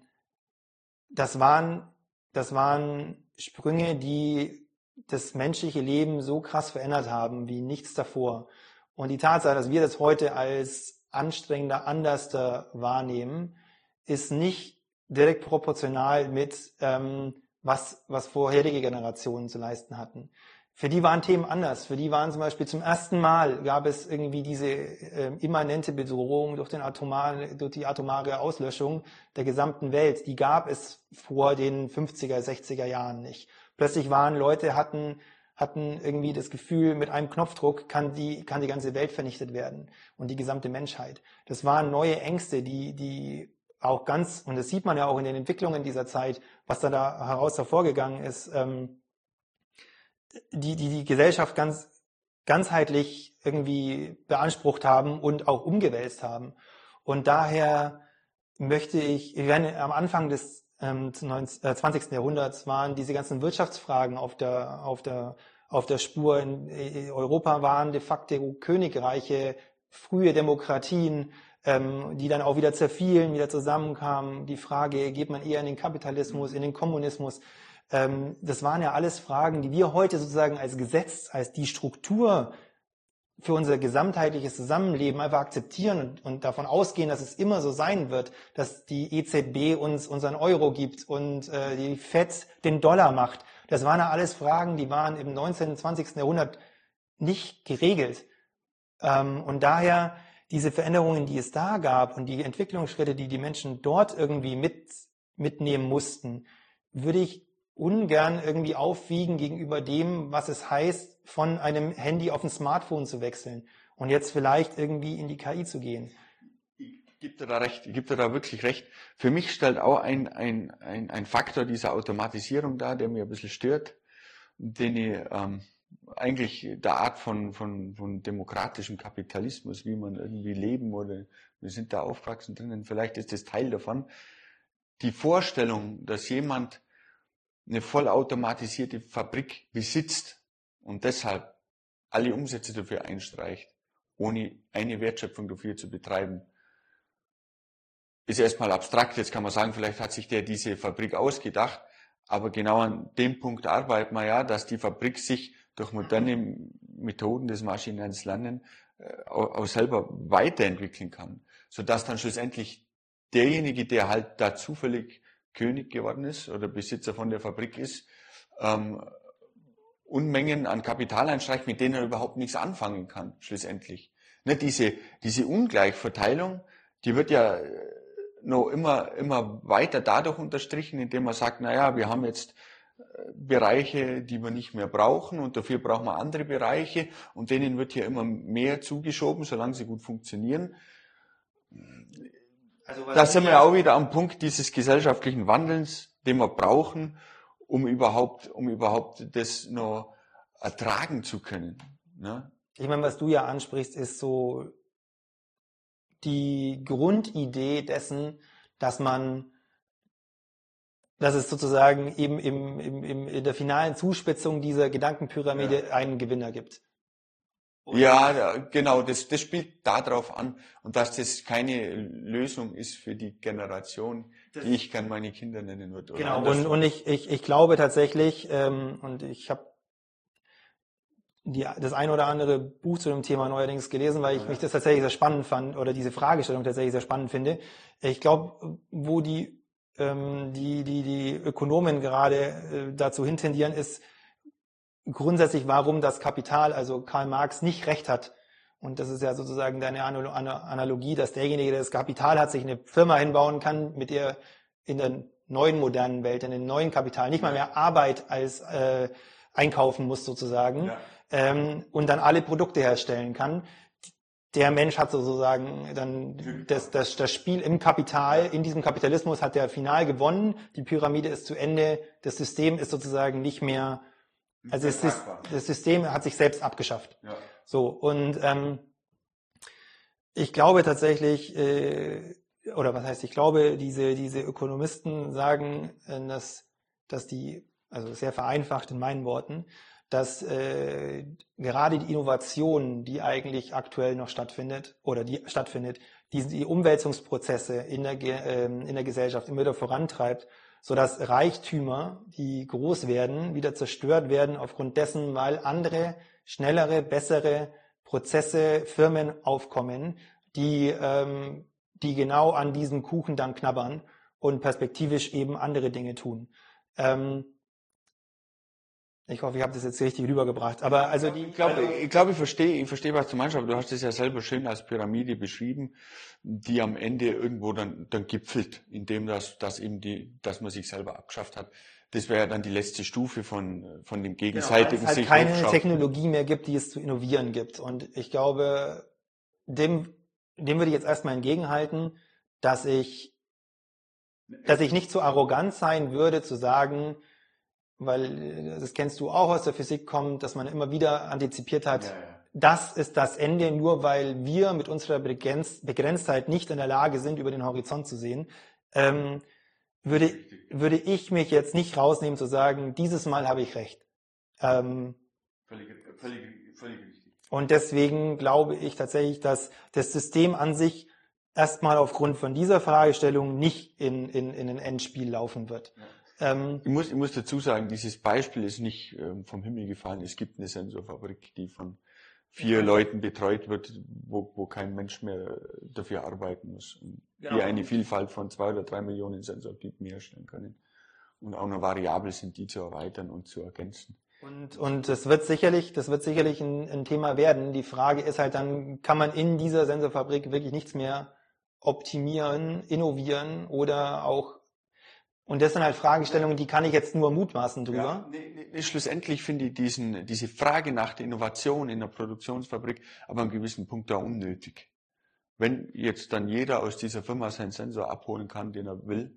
das waren, das waren Sprünge, die das menschliche Leben so krass verändert haben wie nichts davor. Und die Tatsache, dass wir das heute als anstrengender, anderster wahrnehmen, ist nicht direkt proportional mit ähm, was, was vorherige Generationen zu leisten hatten. Für die waren Themen anders. Für die waren zum Beispiel zum ersten Mal gab es irgendwie diese äh, immanente Bedrohung durch, den atomaren, durch die atomare Auslöschung der gesamten Welt. Die gab es vor den 50er, 60er Jahren nicht. Plötzlich waren Leute, hatten, hatten irgendwie das Gefühl, mit einem Knopfdruck kann die, kann die ganze Welt vernichtet werden und die gesamte Menschheit. Das waren neue Ängste, die, die auch ganz, und das sieht man ja auch in den Entwicklungen dieser Zeit, was da, da heraus hervorgegangen ist, ähm, die, die die Gesellschaft ganz ganzheitlich irgendwie beansprucht haben und auch umgewälzt haben. Und daher möchte ich, werden am Anfang des ähm, 20. Äh, Jahrhunderts waren diese ganzen Wirtschaftsfragen auf der, auf der, auf der Spur. In Europa waren de facto Königreiche, frühe Demokratien, ähm, die dann auch wieder zerfielen, wieder zusammenkamen. Die Frage, geht man eher in den Kapitalismus, in den Kommunismus? Ähm, das waren ja alles Fragen, die wir heute sozusagen als Gesetz, als die Struktur für unser gesamtheitliches Zusammenleben einfach akzeptieren und, und, davon ausgehen, dass es immer so sein wird, dass die EZB uns unseren Euro gibt und äh, die FED den Dollar macht. Das waren ja alles Fragen, die waren im 19. und 20. Jahrhundert nicht geregelt. Ähm, und daher diese Veränderungen, die es da gab und die Entwicklungsschritte, die die Menschen dort irgendwie mit, mitnehmen mussten, würde ich ungern irgendwie aufwiegen gegenüber dem, was es heißt, von einem Handy auf ein Smartphone zu wechseln und jetzt vielleicht irgendwie in die KI zu gehen. Gebe dir da recht, gebe dir da wirklich recht. Für mich stellt auch ein, ein, ein, ein Faktor dieser Automatisierung da, der mir ein bisschen stört, den ich ähm, eigentlich der Art von, von, von demokratischem Kapitalismus, wie man irgendwie leben oder wir sind da aufgewachsen drinnen, vielleicht ist das Teil davon. Die Vorstellung, dass jemand eine vollautomatisierte Fabrik besitzt und deshalb alle Umsätze dafür einstreicht, ohne eine Wertschöpfung dafür zu betreiben, ist erstmal abstrakt. Jetzt kann man sagen, vielleicht hat sich der diese Fabrik ausgedacht, aber genau an dem Punkt arbeitet man ja, dass die Fabrik sich durch moderne Methoden des maschinellen Lernen äh, auch selber weiterentwickeln kann, sodass dann schlussendlich derjenige, der halt da zufällig König geworden ist oder Besitzer von der Fabrik ist, ähm, Unmengen an Kapital einstreicht, mit denen er überhaupt nichts anfangen kann, schlussendlich. Ne, diese, diese Ungleichverteilung, die wird ja äh, noch immer, immer weiter dadurch unterstrichen, indem man sagt, naja, wir haben jetzt Bereiche, die wir nicht mehr brauchen und dafür brauchen wir andere Bereiche und denen wird hier immer mehr zugeschoben, solange sie gut funktionieren. Also, da sind wir auch wieder am Punkt dieses gesellschaftlichen Wandelns, den wir brauchen, um überhaupt, um überhaupt das noch ertragen zu können. Ne? Ich meine, was du ja ansprichst, ist so die Grundidee dessen, dass man, dass es sozusagen eben im, im, im, in der finalen Zuspitzung dieser Gedankenpyramide ja. einen Gewinner gibt. Ja, genau, das, das spielt darauf an und dass das keine Lösung ist für die Generation, das die ich kann meine Kinder nennen würde. Genau, und, und ich, ich, ich glaube tatsächlich, ähm, und ich habe die, das ein oder andere Buch zu dem Thema neuerdings gelesen, weil ich ja. mich das tatsächlich sehr spannend fand oder diese Fragestellung tatsächlich sehr spannend finde. Ich glaube, wo die, die, die, die Ökonomen gerade äh, dazu hintendieren, ist, grundsätzlich, warum das Kapital, also Karl Marx, nicht recht hat. Und das ist ja sozusagen deine Analogie, dass derjenige, der das Kapital hat, sich eine Firma hinbauen kann, mit der in der neuen modernen Welt, in dem neuen Kapital nicht mal mehr Arbeit als äh, einkaufen muss sozusagen ja. ähm, und dann alle Produkte herstellen kann. Der Mensch hat sozusagen dann das, das, das Spiel im Kapital, in diesem Kapitalismus hat der final gewonnen, die Pyramide ist zu Ende, das System ist sozusagen nicht mehr also das, das, System hat sich selbst abgeschafft. Ja. So und ähm, ich glaube tatsächlich, äh, oder was heißt, ich glaube, diese diese Ökonomisten sagen, äh, dass dass die, also sehr vereinfacht in meinen Worten, dass äh, gerade die Innovation, die eigentlich aktuell noch stattfindet oder die stattfindet, die, die Umwälzungsprozesse in der, äh, in der Gesellschaft immer wieder vorantreibt sodass Reichtümer, die groß werden, wieder zerstört werden aufgrund dessen, weil andere, schnellere, bessere Prozesse, Firmen aufkommen, die, ähm, die genau an diesem Kuchen dann knabbern und perspektivisch eben andere Dinge tun. Ähm, ich hoffe, ich habe das jetzt richtig rübergebracht. Aber also die. Ich glaube, ich, glaube, ich verstehe, ich verstehe, was du meinst, aber du hast es ja selber schön als Pyramide beschrieben, die am Ende irgendwo dann, dann gipfelt, indem das, dass eben die, dass man sich selber abgeschafft hat. Das wäre ja dann die letzte Stufe von, von dem gegenseitigen genau, weil es halt keine Technologie mehr gibt, die es zu innovieren gibt. Und ich glaube, dem, dem würde ich jetzt erstmal entgegenhalten, dass ich, dass ich nicht so arrogant sein würde, zu sagen, weil das kennst du auch aus der Physik kommt, dass man immer wieder antizipiert hat, ja, ja. das ist das Ende, nur weil wir mit unserer Begrenztheit nicht in der Lage sind, über den Horizont zu sehen, ähm, würde, würde ich mich jetzt nicht rausnehmen zu sagen, dieses Mal habe ich recht. Ähm, völlig, völlig, völlig richtig. Und deswegen glaube ich tatsächlich, dass das System an sich erstmal aufgrund von dieser Fragestellung nicht in, in, in ein Endspiel laufen wird. Ja. Ähm, ich, muss, ich muss dazu sagen, dieses Beispiel ist nicht ähm, vom Himmel gefallen. Es gibt eine Sensorfabrik, die von vier ja. Leuten betreut wird, wo, wo kein Mensch mehr dafür arbeiten muss. Genau. Die eine Vielfalt von zwei oder drei Millionen Sensortypen herstellen können. Und auch noch variabel sind, die zu erweitern und zu ergänzen. Und, und das wird sicherlich, das wird sicherlich ein, ein Thema werden. Die Frage ist halt dann, kann man in dieser Sensorfabrik wirklich nichts mehr optimieren, innovieren oder auch und das sind halt Fragestellungen, die kann ich jetzt nur mutmaßen drüber. Ja, nee, nee, schlussendlich finde ich diesen, diese Frage nach der Innovation in der Produktionsfabrik aber an einem gewissen Punkt da unnötig. Wenn jetzt dann jeder aus dieser Firma seinen Sensor abholen kann, den er will,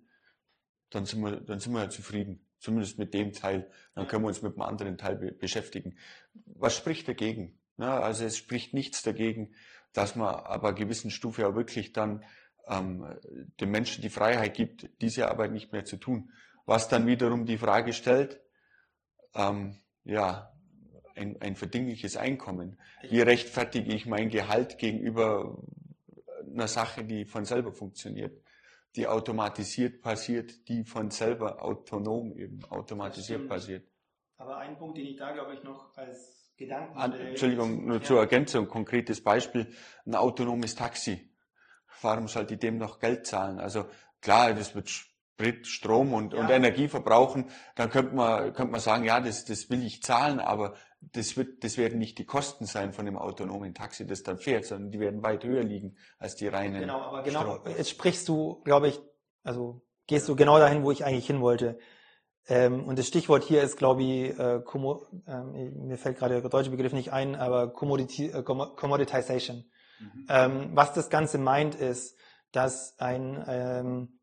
dann sind wir, dann sind wir ja zufrieden. Zumindest mit dem Teil. Dann können wir uns mit dem anderen Teil be beschäftigen. Was spricht dagegen? Na, also es spricht nichts dagegen, dass man aber gewissen Stufe auch wirklich dann ähm, dem Menschen die Freiheit gibt, diese Arbeit nicht mehr zu tun. Was dann wiederum die Frage stellt, ähm, ja, ein, ein verdingliches Einkommen. Wie rechtfertige ich mein Gehalt gegenüber einer Sache, die von selber funktioniert, die automatisiert passiert, die von selber autonom eben automatisiert passiert. Aber ein Punkt, den ich da glaube ich noch als Gedanken An, Entschuldigung, nur ja. zur Ergänzung, konkretes Beispiel, ein autonomes Taxi warum sollte ich dem noch Geld zahlen? Also klar, das wird Sprit, Strom und, ja. und Energie verbrauchen, dann könnte man, könnte man sagen, ja, das, das will ich zahlen, aber das wird, das werden nicht die Kosten sein von dem autonomen Taxi, das dann fährt, sondern die werden weit höher liegen als die reinen. Genau, aber genau, Strom. jetzt sprichst du, glaube ich, also gehst du genau dahin, wo ich eigentlich hin wollte. Ähm, und das Stichwort hier ist, glaube ich, äh, Commo, äh, mir fällt gerade der deutsche Begriff nicht ein, aber Commodity, äh, Commoditization. Mhm. Ähm, was das Ganze meint, ist, dass ein ähm,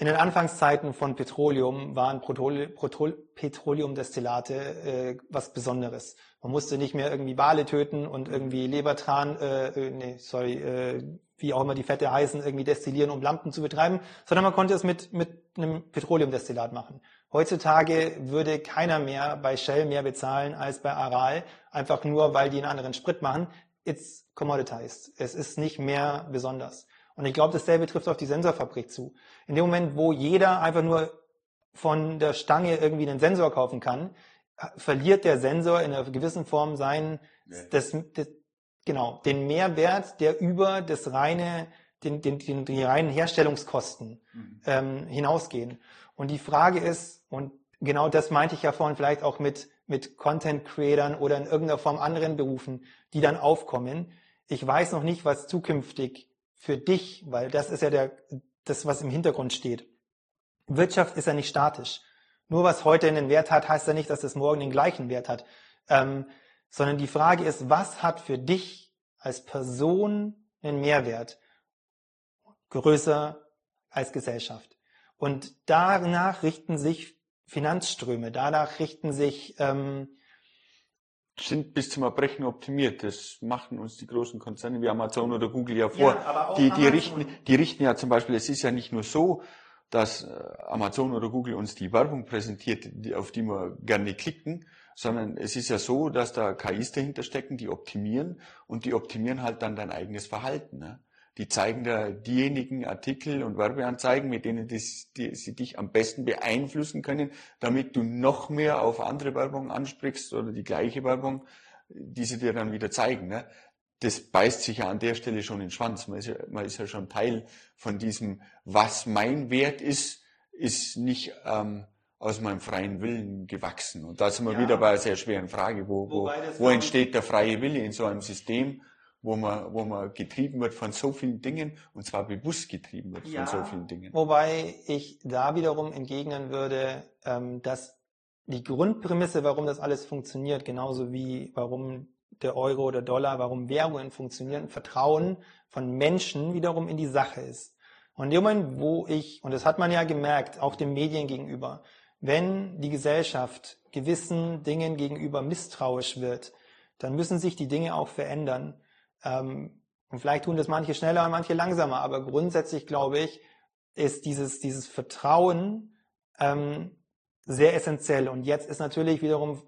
in den Anfangszeiten von Petroleum waren Petroleumdestillate äh, was Besonderes. Man musste nicht mehr irgendwie Wale töten und irgendwie Lebertran, äh, äh, nee, sorry, äh, wie auch immer die Fette heißen, irgendwie destillieren, um Lampen zu betreiben, sondern man konnte es mit, mit einem Petroleumdestillat machen. Heutzutage würde keiner mehr bei Shell mehr bezahlen als bei Aral, einfach nur, weil die einen anderen Sprit machen. It's commoditized. Es ist nicht mehr besonders. Und ich glaube, dasselbe trifft auf die Sensorfabrik zu. In dem Moment, wo jeder einfach nur von der Stange irgendwie einen Sensor kaufen kann, verliert der Sensor in einer gewissen Form seinen, ja. das, das, genau, den Mehrwert, der über das reine, den, den, den, die reinen Herstellungskosten mhm. ähm, hinausgehen. Und die Frage ist, und genau das meinte ich ja vorhin vielleicht auch mit, mit Content-Creatern oder in irgendeiner Form anderen Berufen, die dann aufkommen. Ich weiß noch nicht, was zukünftig für dich, weil das ist ja der, das, was im Hintergrund steht. Wirtschaft ist ja nicht statisch. Nur was heute einen Wert hat, heißt ja nicht, dass es morgen den gleichen Wert hat. Ähm, sondern die Frage ist, was hat für dich als Person einen Mehrwert? Größer als Gesellschaft. Und danach richten sich Finanzströme, danach richten sich ähm, sind bis zum Erbrechen optimiert. Das machen uns die großen Konzerne wie Amazon oder Google ja vor. Ja, die, die, richten, die richten ja zum Beispiel, es ist ja nicht nur so, dass äh, Amazon oder Google uns die Werbung präsentiert, auf die wir gerne klicken, sondern es ist ja so, dass da KIs dahinter stecken, die optimieren und die optimieren halt dann dein eigenes Verhalten. Ne? Die zeigen da diejenigen Artikel und Werbeanzeigen, mit denen das, die, sie dich am besten beeinflussen können, damit du noch mehr auf andere Werbung ansprichst oder die gleiche Werbung, die sie dir dann wieder zeigen. Ne? Das beißt sich ja an der Stelle schon in den Schwanz. Man ist ja, man ist ja schon Teil von diesem, was mein Wert ist, ist nicht ähm, aus meinem freien Willen gewachsen. Und da sind wir ja. wieder bei einer sehr schweren Frage, wo, wo, wo entsteht der freie Wille in so einem System, wo man, wo man getrieben wird von so vielen Dingen und zwar bewusst getrieben wird ja, von so vielen Dingen. Wobei ich da wiederum entgegnen würde, ähm, dass die Grundprämisse, warum das alles funktioniert, genauso wie warum der Euro oder Dollar, warum Währungen funktionieren, Vertrauen von Menschen wiederum in die Sache ist. Und in dem Moment, wo ich, und das hat man ja gemerkt, auch den Medien gegenüber, wenn die Gesellschaft gewissen Dingen gegenüber misstrauisch wird, dann müssen sich die Dinge auch verändern. Ähm, und vielleicht tun das manche schneller und manche langsamer, aber grundsätzlich glaube ich, ist dieses, dieses Vertrauen ähm, sehr essentiell. Und jetzt ist natürlich wiederum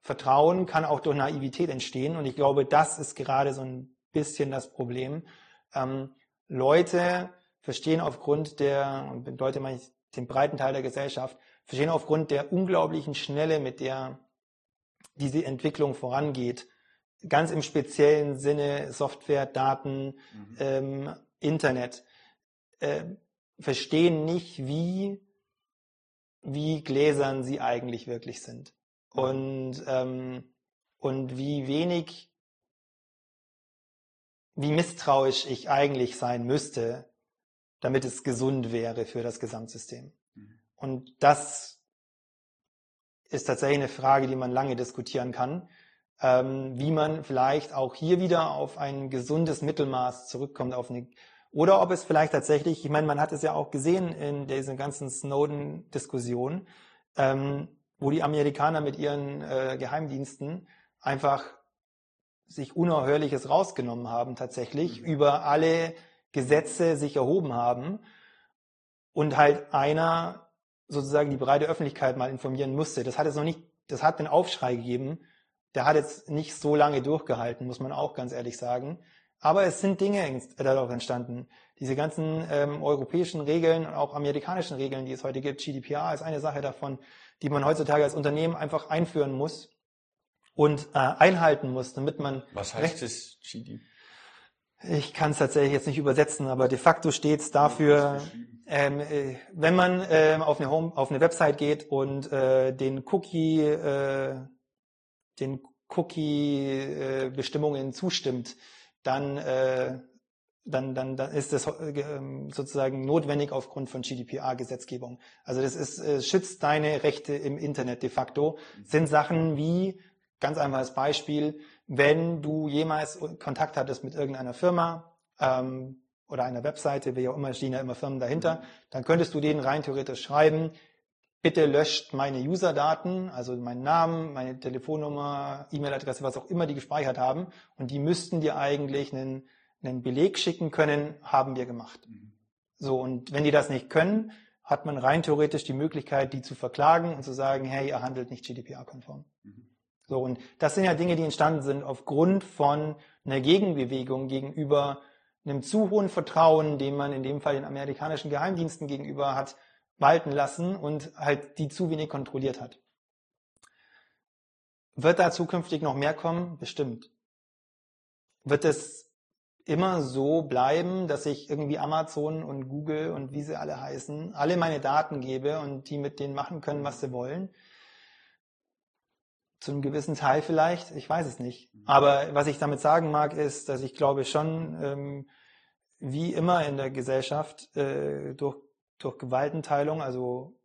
Vertrauen kann auch durch Naivität entstehen. Und ich glaube, das ist gerade so ein bisschen das Problem. Ähm, Leute verstehen aufgrund der, und Leute meine ich den breiten Teil der Gesellschaft, verstehen aufgrund der unglaublichen Schnelle, mit der diese Entwicklung vorangeht, ganz im speziellen Sinne Software, Daten, mhm. ähm, Internet, äh, verstehen nicht, wie, wie gläsern sie eigentlich wirklich sind. Mhm. Und, ähm, und wie wenig, wie misstrauisch ich eigentlich sein müsste, damit es gesund wäre für das Gesamtsystem. Mhm. Und das ist tatsächlich eine Frage, die man lange diskutieren kann ähm, wie man vielleicht auch hier wieder auf ein gesundes Mittelmaß zurückkommt, auf eine oder ob es vielleicht tatsächlich, ich meine, man hat es ja auch gesehen in dieser ganzen Snowden-Diskussion, ähm, wo die Amerikaner mit ihren äh, Geheimdiensten einfach sich Unerhörliches rausgenommen haben, tatsächlich, mhm. über alle Gesetze sich erhoben haben und halt einer sozusagen die breite Öffentlichkeit mal informieren musste. Das hat es noch nicht, das hat den Aufschrei gegeben, der hat jetzt nicht so lange durchgehalten, muss man auch ganz ehrlich sagen. Aber es sind Dinge darauf entstanden. Diese ganzen ähm, europäischen Regeln und auch amerikanischen Regeln, die es heute gibt, GDPR ist eine Sache davon, die man heutzutage als Unternehmen einfach einführen muss und äh, einhalten muss, damit man. Was heißt das GDPR? Ich kann es tatsächlich jetzt nicht übersetzen, aber de facto steht es dafür, ähm, äh, wenn man ähm, auf, eine Home, auf eine Website geht und äh, den Cookie äh, den Cookie-Bestimmungen zustimmt, dann, äh, dann, dann, dann ist das äh, sozusagen notwendig aufgrund von GDPR-Gesetzgebung. Also das ist, äh, schützt deine Rechte im Internet de facto. sind Sachen wie, ganz einfaches Beispiel, wenn du jemals Kontakt hattest mit irgendeiner Firma ähm, oder einer Webseite, wie auch immer, stehen ja immer Firmen dahinter, dann könntest du denen rein theoretisch schreiben, bitte löscht meine User-Daten, also meinen Namen, meine Telefonnummer, E-Mail-Adresse, was auch immer die gespeichert haben. Und die müssten dir eigentlich einen, einen Beleg schicken können, haben wir gemacht. Mhm. So, und wenn die das nicht können, hat man rein theoretisch die Möglichkeit, die zu verklagen und zu sagen, hey, ihr handelt nicht GDPR-konform. Mhm. So, und das sind ja Dinge, die entstanden sind aufgrund von einer Gegenbewegung gegenüber einem zu hohen Vertrauen, den man in dem Fall den amerikanischen Geheimdiensten gegenüber hat, walten lassen und halt die zu wenig kontrolliert hat. Wird da zukünftig noch mehr kommen? Bestimmt. Wird es immer so bleiben, dass ich irgendwie Amazon und Google und wie sie alle heißen, alle meine Daten gebe und die mit denen machen können, was sie wollen? Zu einem gewissen Teil vielleicht, ich weiß es nicht. Aber was ich damit sagen mag, ist, dass ich glaube schon, ähm, wie immer in der Gesellschaft, äh, durch durch Gewaltenteilung, also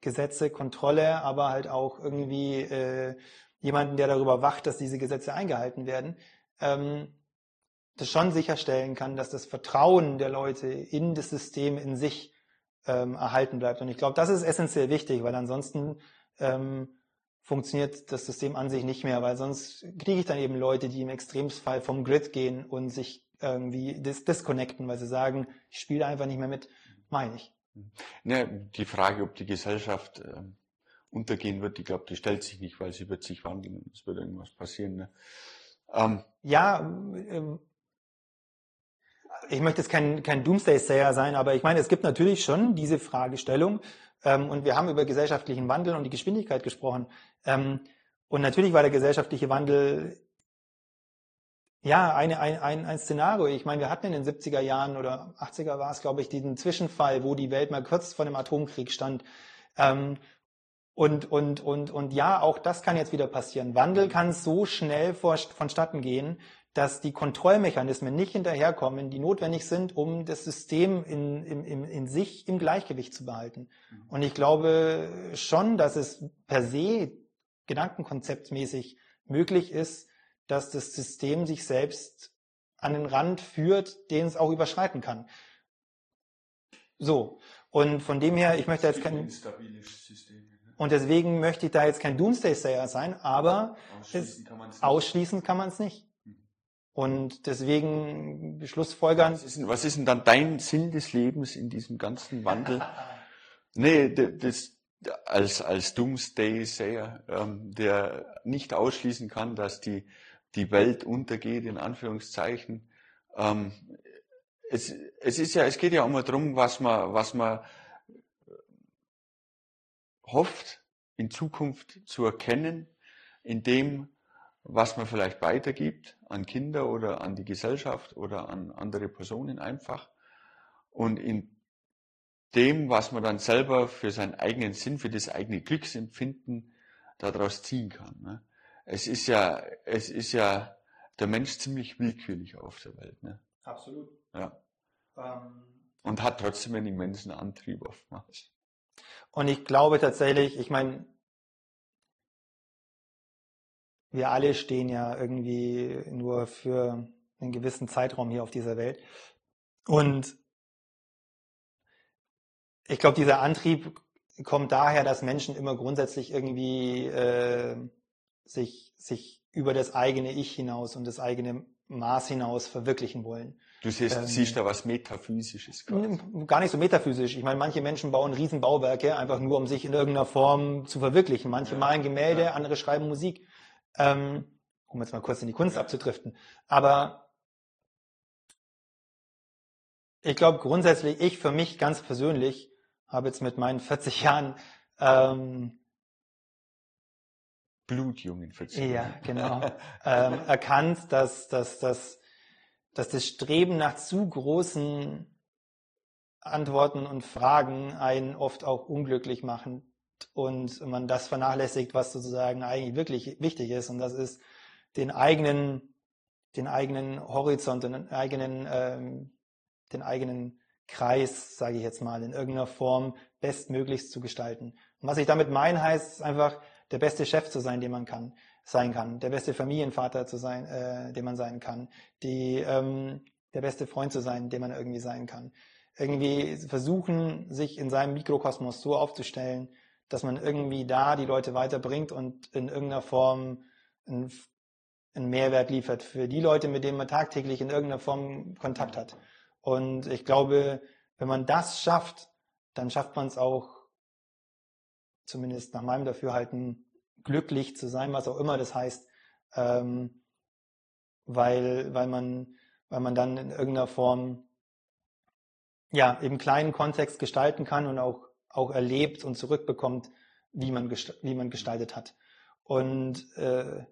Gesetze, Kontrolle, aber halt auch irgendwie äh, jemanden, der darüber wacht, dass diese Gesetze eingehalten werden, ähm, das schon sicherstellen kann, dass das Vertrauen der Leute in das System in sich ähm, erhalten bleibt. Und ich glaube, das ist essentiell wichtig, weil ansonsten ähm, funktioniert das System an sich nicht mehr, weil sonst kriege ich dann eben Leute, die im Extremfall vom Grid gehen und sich irgendwie dis disconnecten, weil sie sagen, ich spiele einfach nicht mehr mit meine ich. Ne, die Frage, ob die Gesellschaft äh, untergehen wird, ich glaube, die stellt sich nicht, weil sie wird sich wandeln. Es wird irgendwas passieren. Ne? Ähm, ja, ähm, ich möchte jetzt kein, kein Doomsday-Sayer sein, aber ich meine, es gibt natürlich schon diese Fragestellung. Ähm, und wir haben über gesellschaftlichen Wandel und die Geschwindigkeit gesprochen. Ähm, und natürlich war der gesellschaftliche Wandel ja, eine, ein, ein, ein Szenario. Ich meine, wir hatten in den 70er Jahren oder 80er war es, glaube ich, diesen Zwischenfall, wo die Welt mal kurz vor dem Atomkrieg stand. Ähm, und, und, und, und ja, auch das kann jetzt wieder passieren. Wandel kann so schnell vor, vonstatten gehen, dass die Kontrollmechanismen nicht hinterherkommen, die notwendig sind, um das System in, in, in, in sich im Gleichgewicht zu behalten. Mhm. Und ich glaube schon, dass es per se gedankenkonzeptmäßig möglich ist, dass das System sich selbst an den Rand führt, den es auch überschreiten kann. So. Und von dem her, ich möchte jetzt kein, ne? und deswegen möchte ich da jetzt kein Doomsday-Sayer sein, aber ausschließen, kann, man es nicht. Und deswegen Schlussfolgern. Was ist, was ist denn dann dein Sinn des Lebens in diesem ganzen Wandel? nee, das, als, als Doomsday-Sayer, ähm, der nicht ausschließen kann, dass die, die Welt untergeht, in Anführungszeichen. Ähm, es, es ist ja, es geht ja immer darum, was man, was man hofft, in Zukunft zu erkennen, in dem, was man vielleicht weitergibt an Kinder oder an die Gesellschaft oder an andere Personen einfach. Und in dem, was man dann selber für seinen eigenen Sinn, für das eigene Glücksempfinden daraus ziehen kann. Ne? Es ist ja, es ist ja der Mensch ziemlich willkürlich auf der Welt. Ne? Absolut. Ja. Ähm, Und hat trotzdem einen immensen Antrieb oftmals. Und ich glaube tatsächlich, ich meine, wir alle stehen ja irgendwie nur für einen gewissen Zeitraum hier auf dieser Welt. Und ich glaube, dieser Antrieb kommt daher, dass Menschen immer grundsätzlich irgendwie äh, sich, sich über das eigene Ich hinaus und das eigene Maß hinaus verwirklichen wollen. Du siehst, ähm, siehst da was Metaphysisches. Quasi. Gar nicht so metaphysisch. Ich meine, manche Menschen bauen Riesenbauwerke einfach nur, um sich in irgendeiner Form zu verwirklichen. Manche ja, malen Gemälde, ja. andere schreiben Musik. Ähm, um jetzt mal kurz in die Kunst abzudriften. Aber ich glaube grundsätzlich, ich für mich ganz persönlich habe jetzt mit meinen 40 Jahren ähm, Blutjungen 40 Ja, genau. ähm, erkannt, dass, dass, dass, dass das Streben nach zu großen Antworten und Fragen einen oft auch unglücklich machen und man das vernachlässigt, was sozusagen eigentlich wirklich wichtig ist. Und das ist den eigenen, den eigenen Horizont, den eigenen, ähm, den eigenen Kreis, sage ich jetzt mal, in irgendeiner Form bestmöglichst zu gestalten. Und was ich damit meine, heißt einfach, der beste Chef zu sein, den man kann, sein kann, der beste Familienvater zu sein, äh, den man sein kann, die, ähm, der beste Freund zu sein, den man irgendwie sein kann. Irgendwie versuchen, sich in seinem Mikrokosmos so aufzustellen, dass man irgendwie da die Leute weiterbringt und in irgendeiner Form einen, einen Mehrwert liefert für die Leute, mit denen man tagtäglich in irgendeiner Form Kontakt hat. Und ich glaube, wenn man das schafft, dann schafft man es auch, zumindest nach meinem Dafürhalten, glücklich zu sein, was auch immer das heißt, ähm, weil, weil, man, weil man dann in irgendeiner Form ja, im kleinen Kontext gestalten kann und auch auch erlebt und zurückbekommt, wie man, wie man gestaltet hat. Und äh,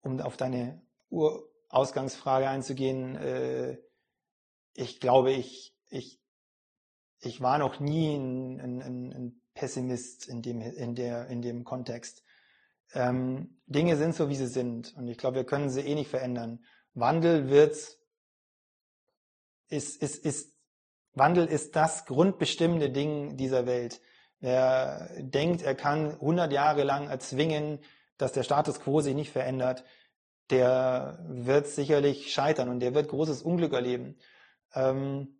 um auf deine Urausgangsfrage einzugehen, äh, ich glaube, ich, ich, ich war noch nie ein, ein, ein Pessimist in dem, in, der, in dem Kontext. Ähm, Dinge sind so, wie sie sind. Und ich glaube, wir können sie eh nicht verändern. Wandel wird, ist, ist, ist Wandel ist das grundbestimmende Ding dieser Welt. Wer denkt, er kann 100 Jahre lang erzwingen, dass der Status quo sich nicht verändert, der wird sicherlich scheitern und der wird großes Unglück erleben. Ähm,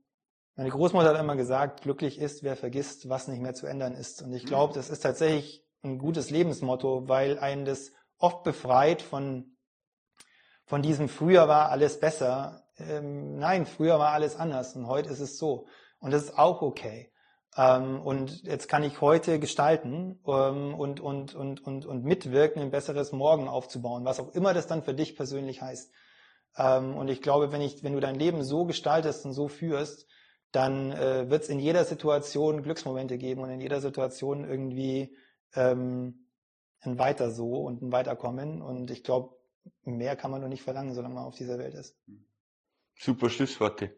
meine Großmutter hat immer gesagt, glücklich ist, wer vergisst, was nicht mehr zu ändern ist. Und ich glaube, das ist tatsächlich ein gutes Lebensmotto, weil einen das oft befreit von, von diesem früher war alles besser, ähm, nein, früher war alles anders und heute ist es so. Und das ist auch okay. Ähm, und jetzt kann ich heute gestalten ähm, und, und, und, und, und mitwirken, ein besseres Morgen aufzubauen, was auch immer das dann für dich persönlich heißt. Ähm, und ich glaube, wenn, ich, wenn du dein Leben so gestaltest und so führst, dann äh, wird es in jeder Situation Glücksmomente geben und in jeder Situation irgendwie ähm, ein Weiter so und ein Weiterkommen. Und ich glaube, mehr kann man nur nicht verlangen, solange man auf dieser Welt ist. Super Schlussworte.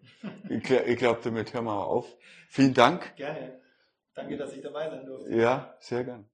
ich glaube, glaub, damit hören wir auf. Vielen Dank. Gerne. Danke, dass ich dabei sein durfte. Ja, sehr gern.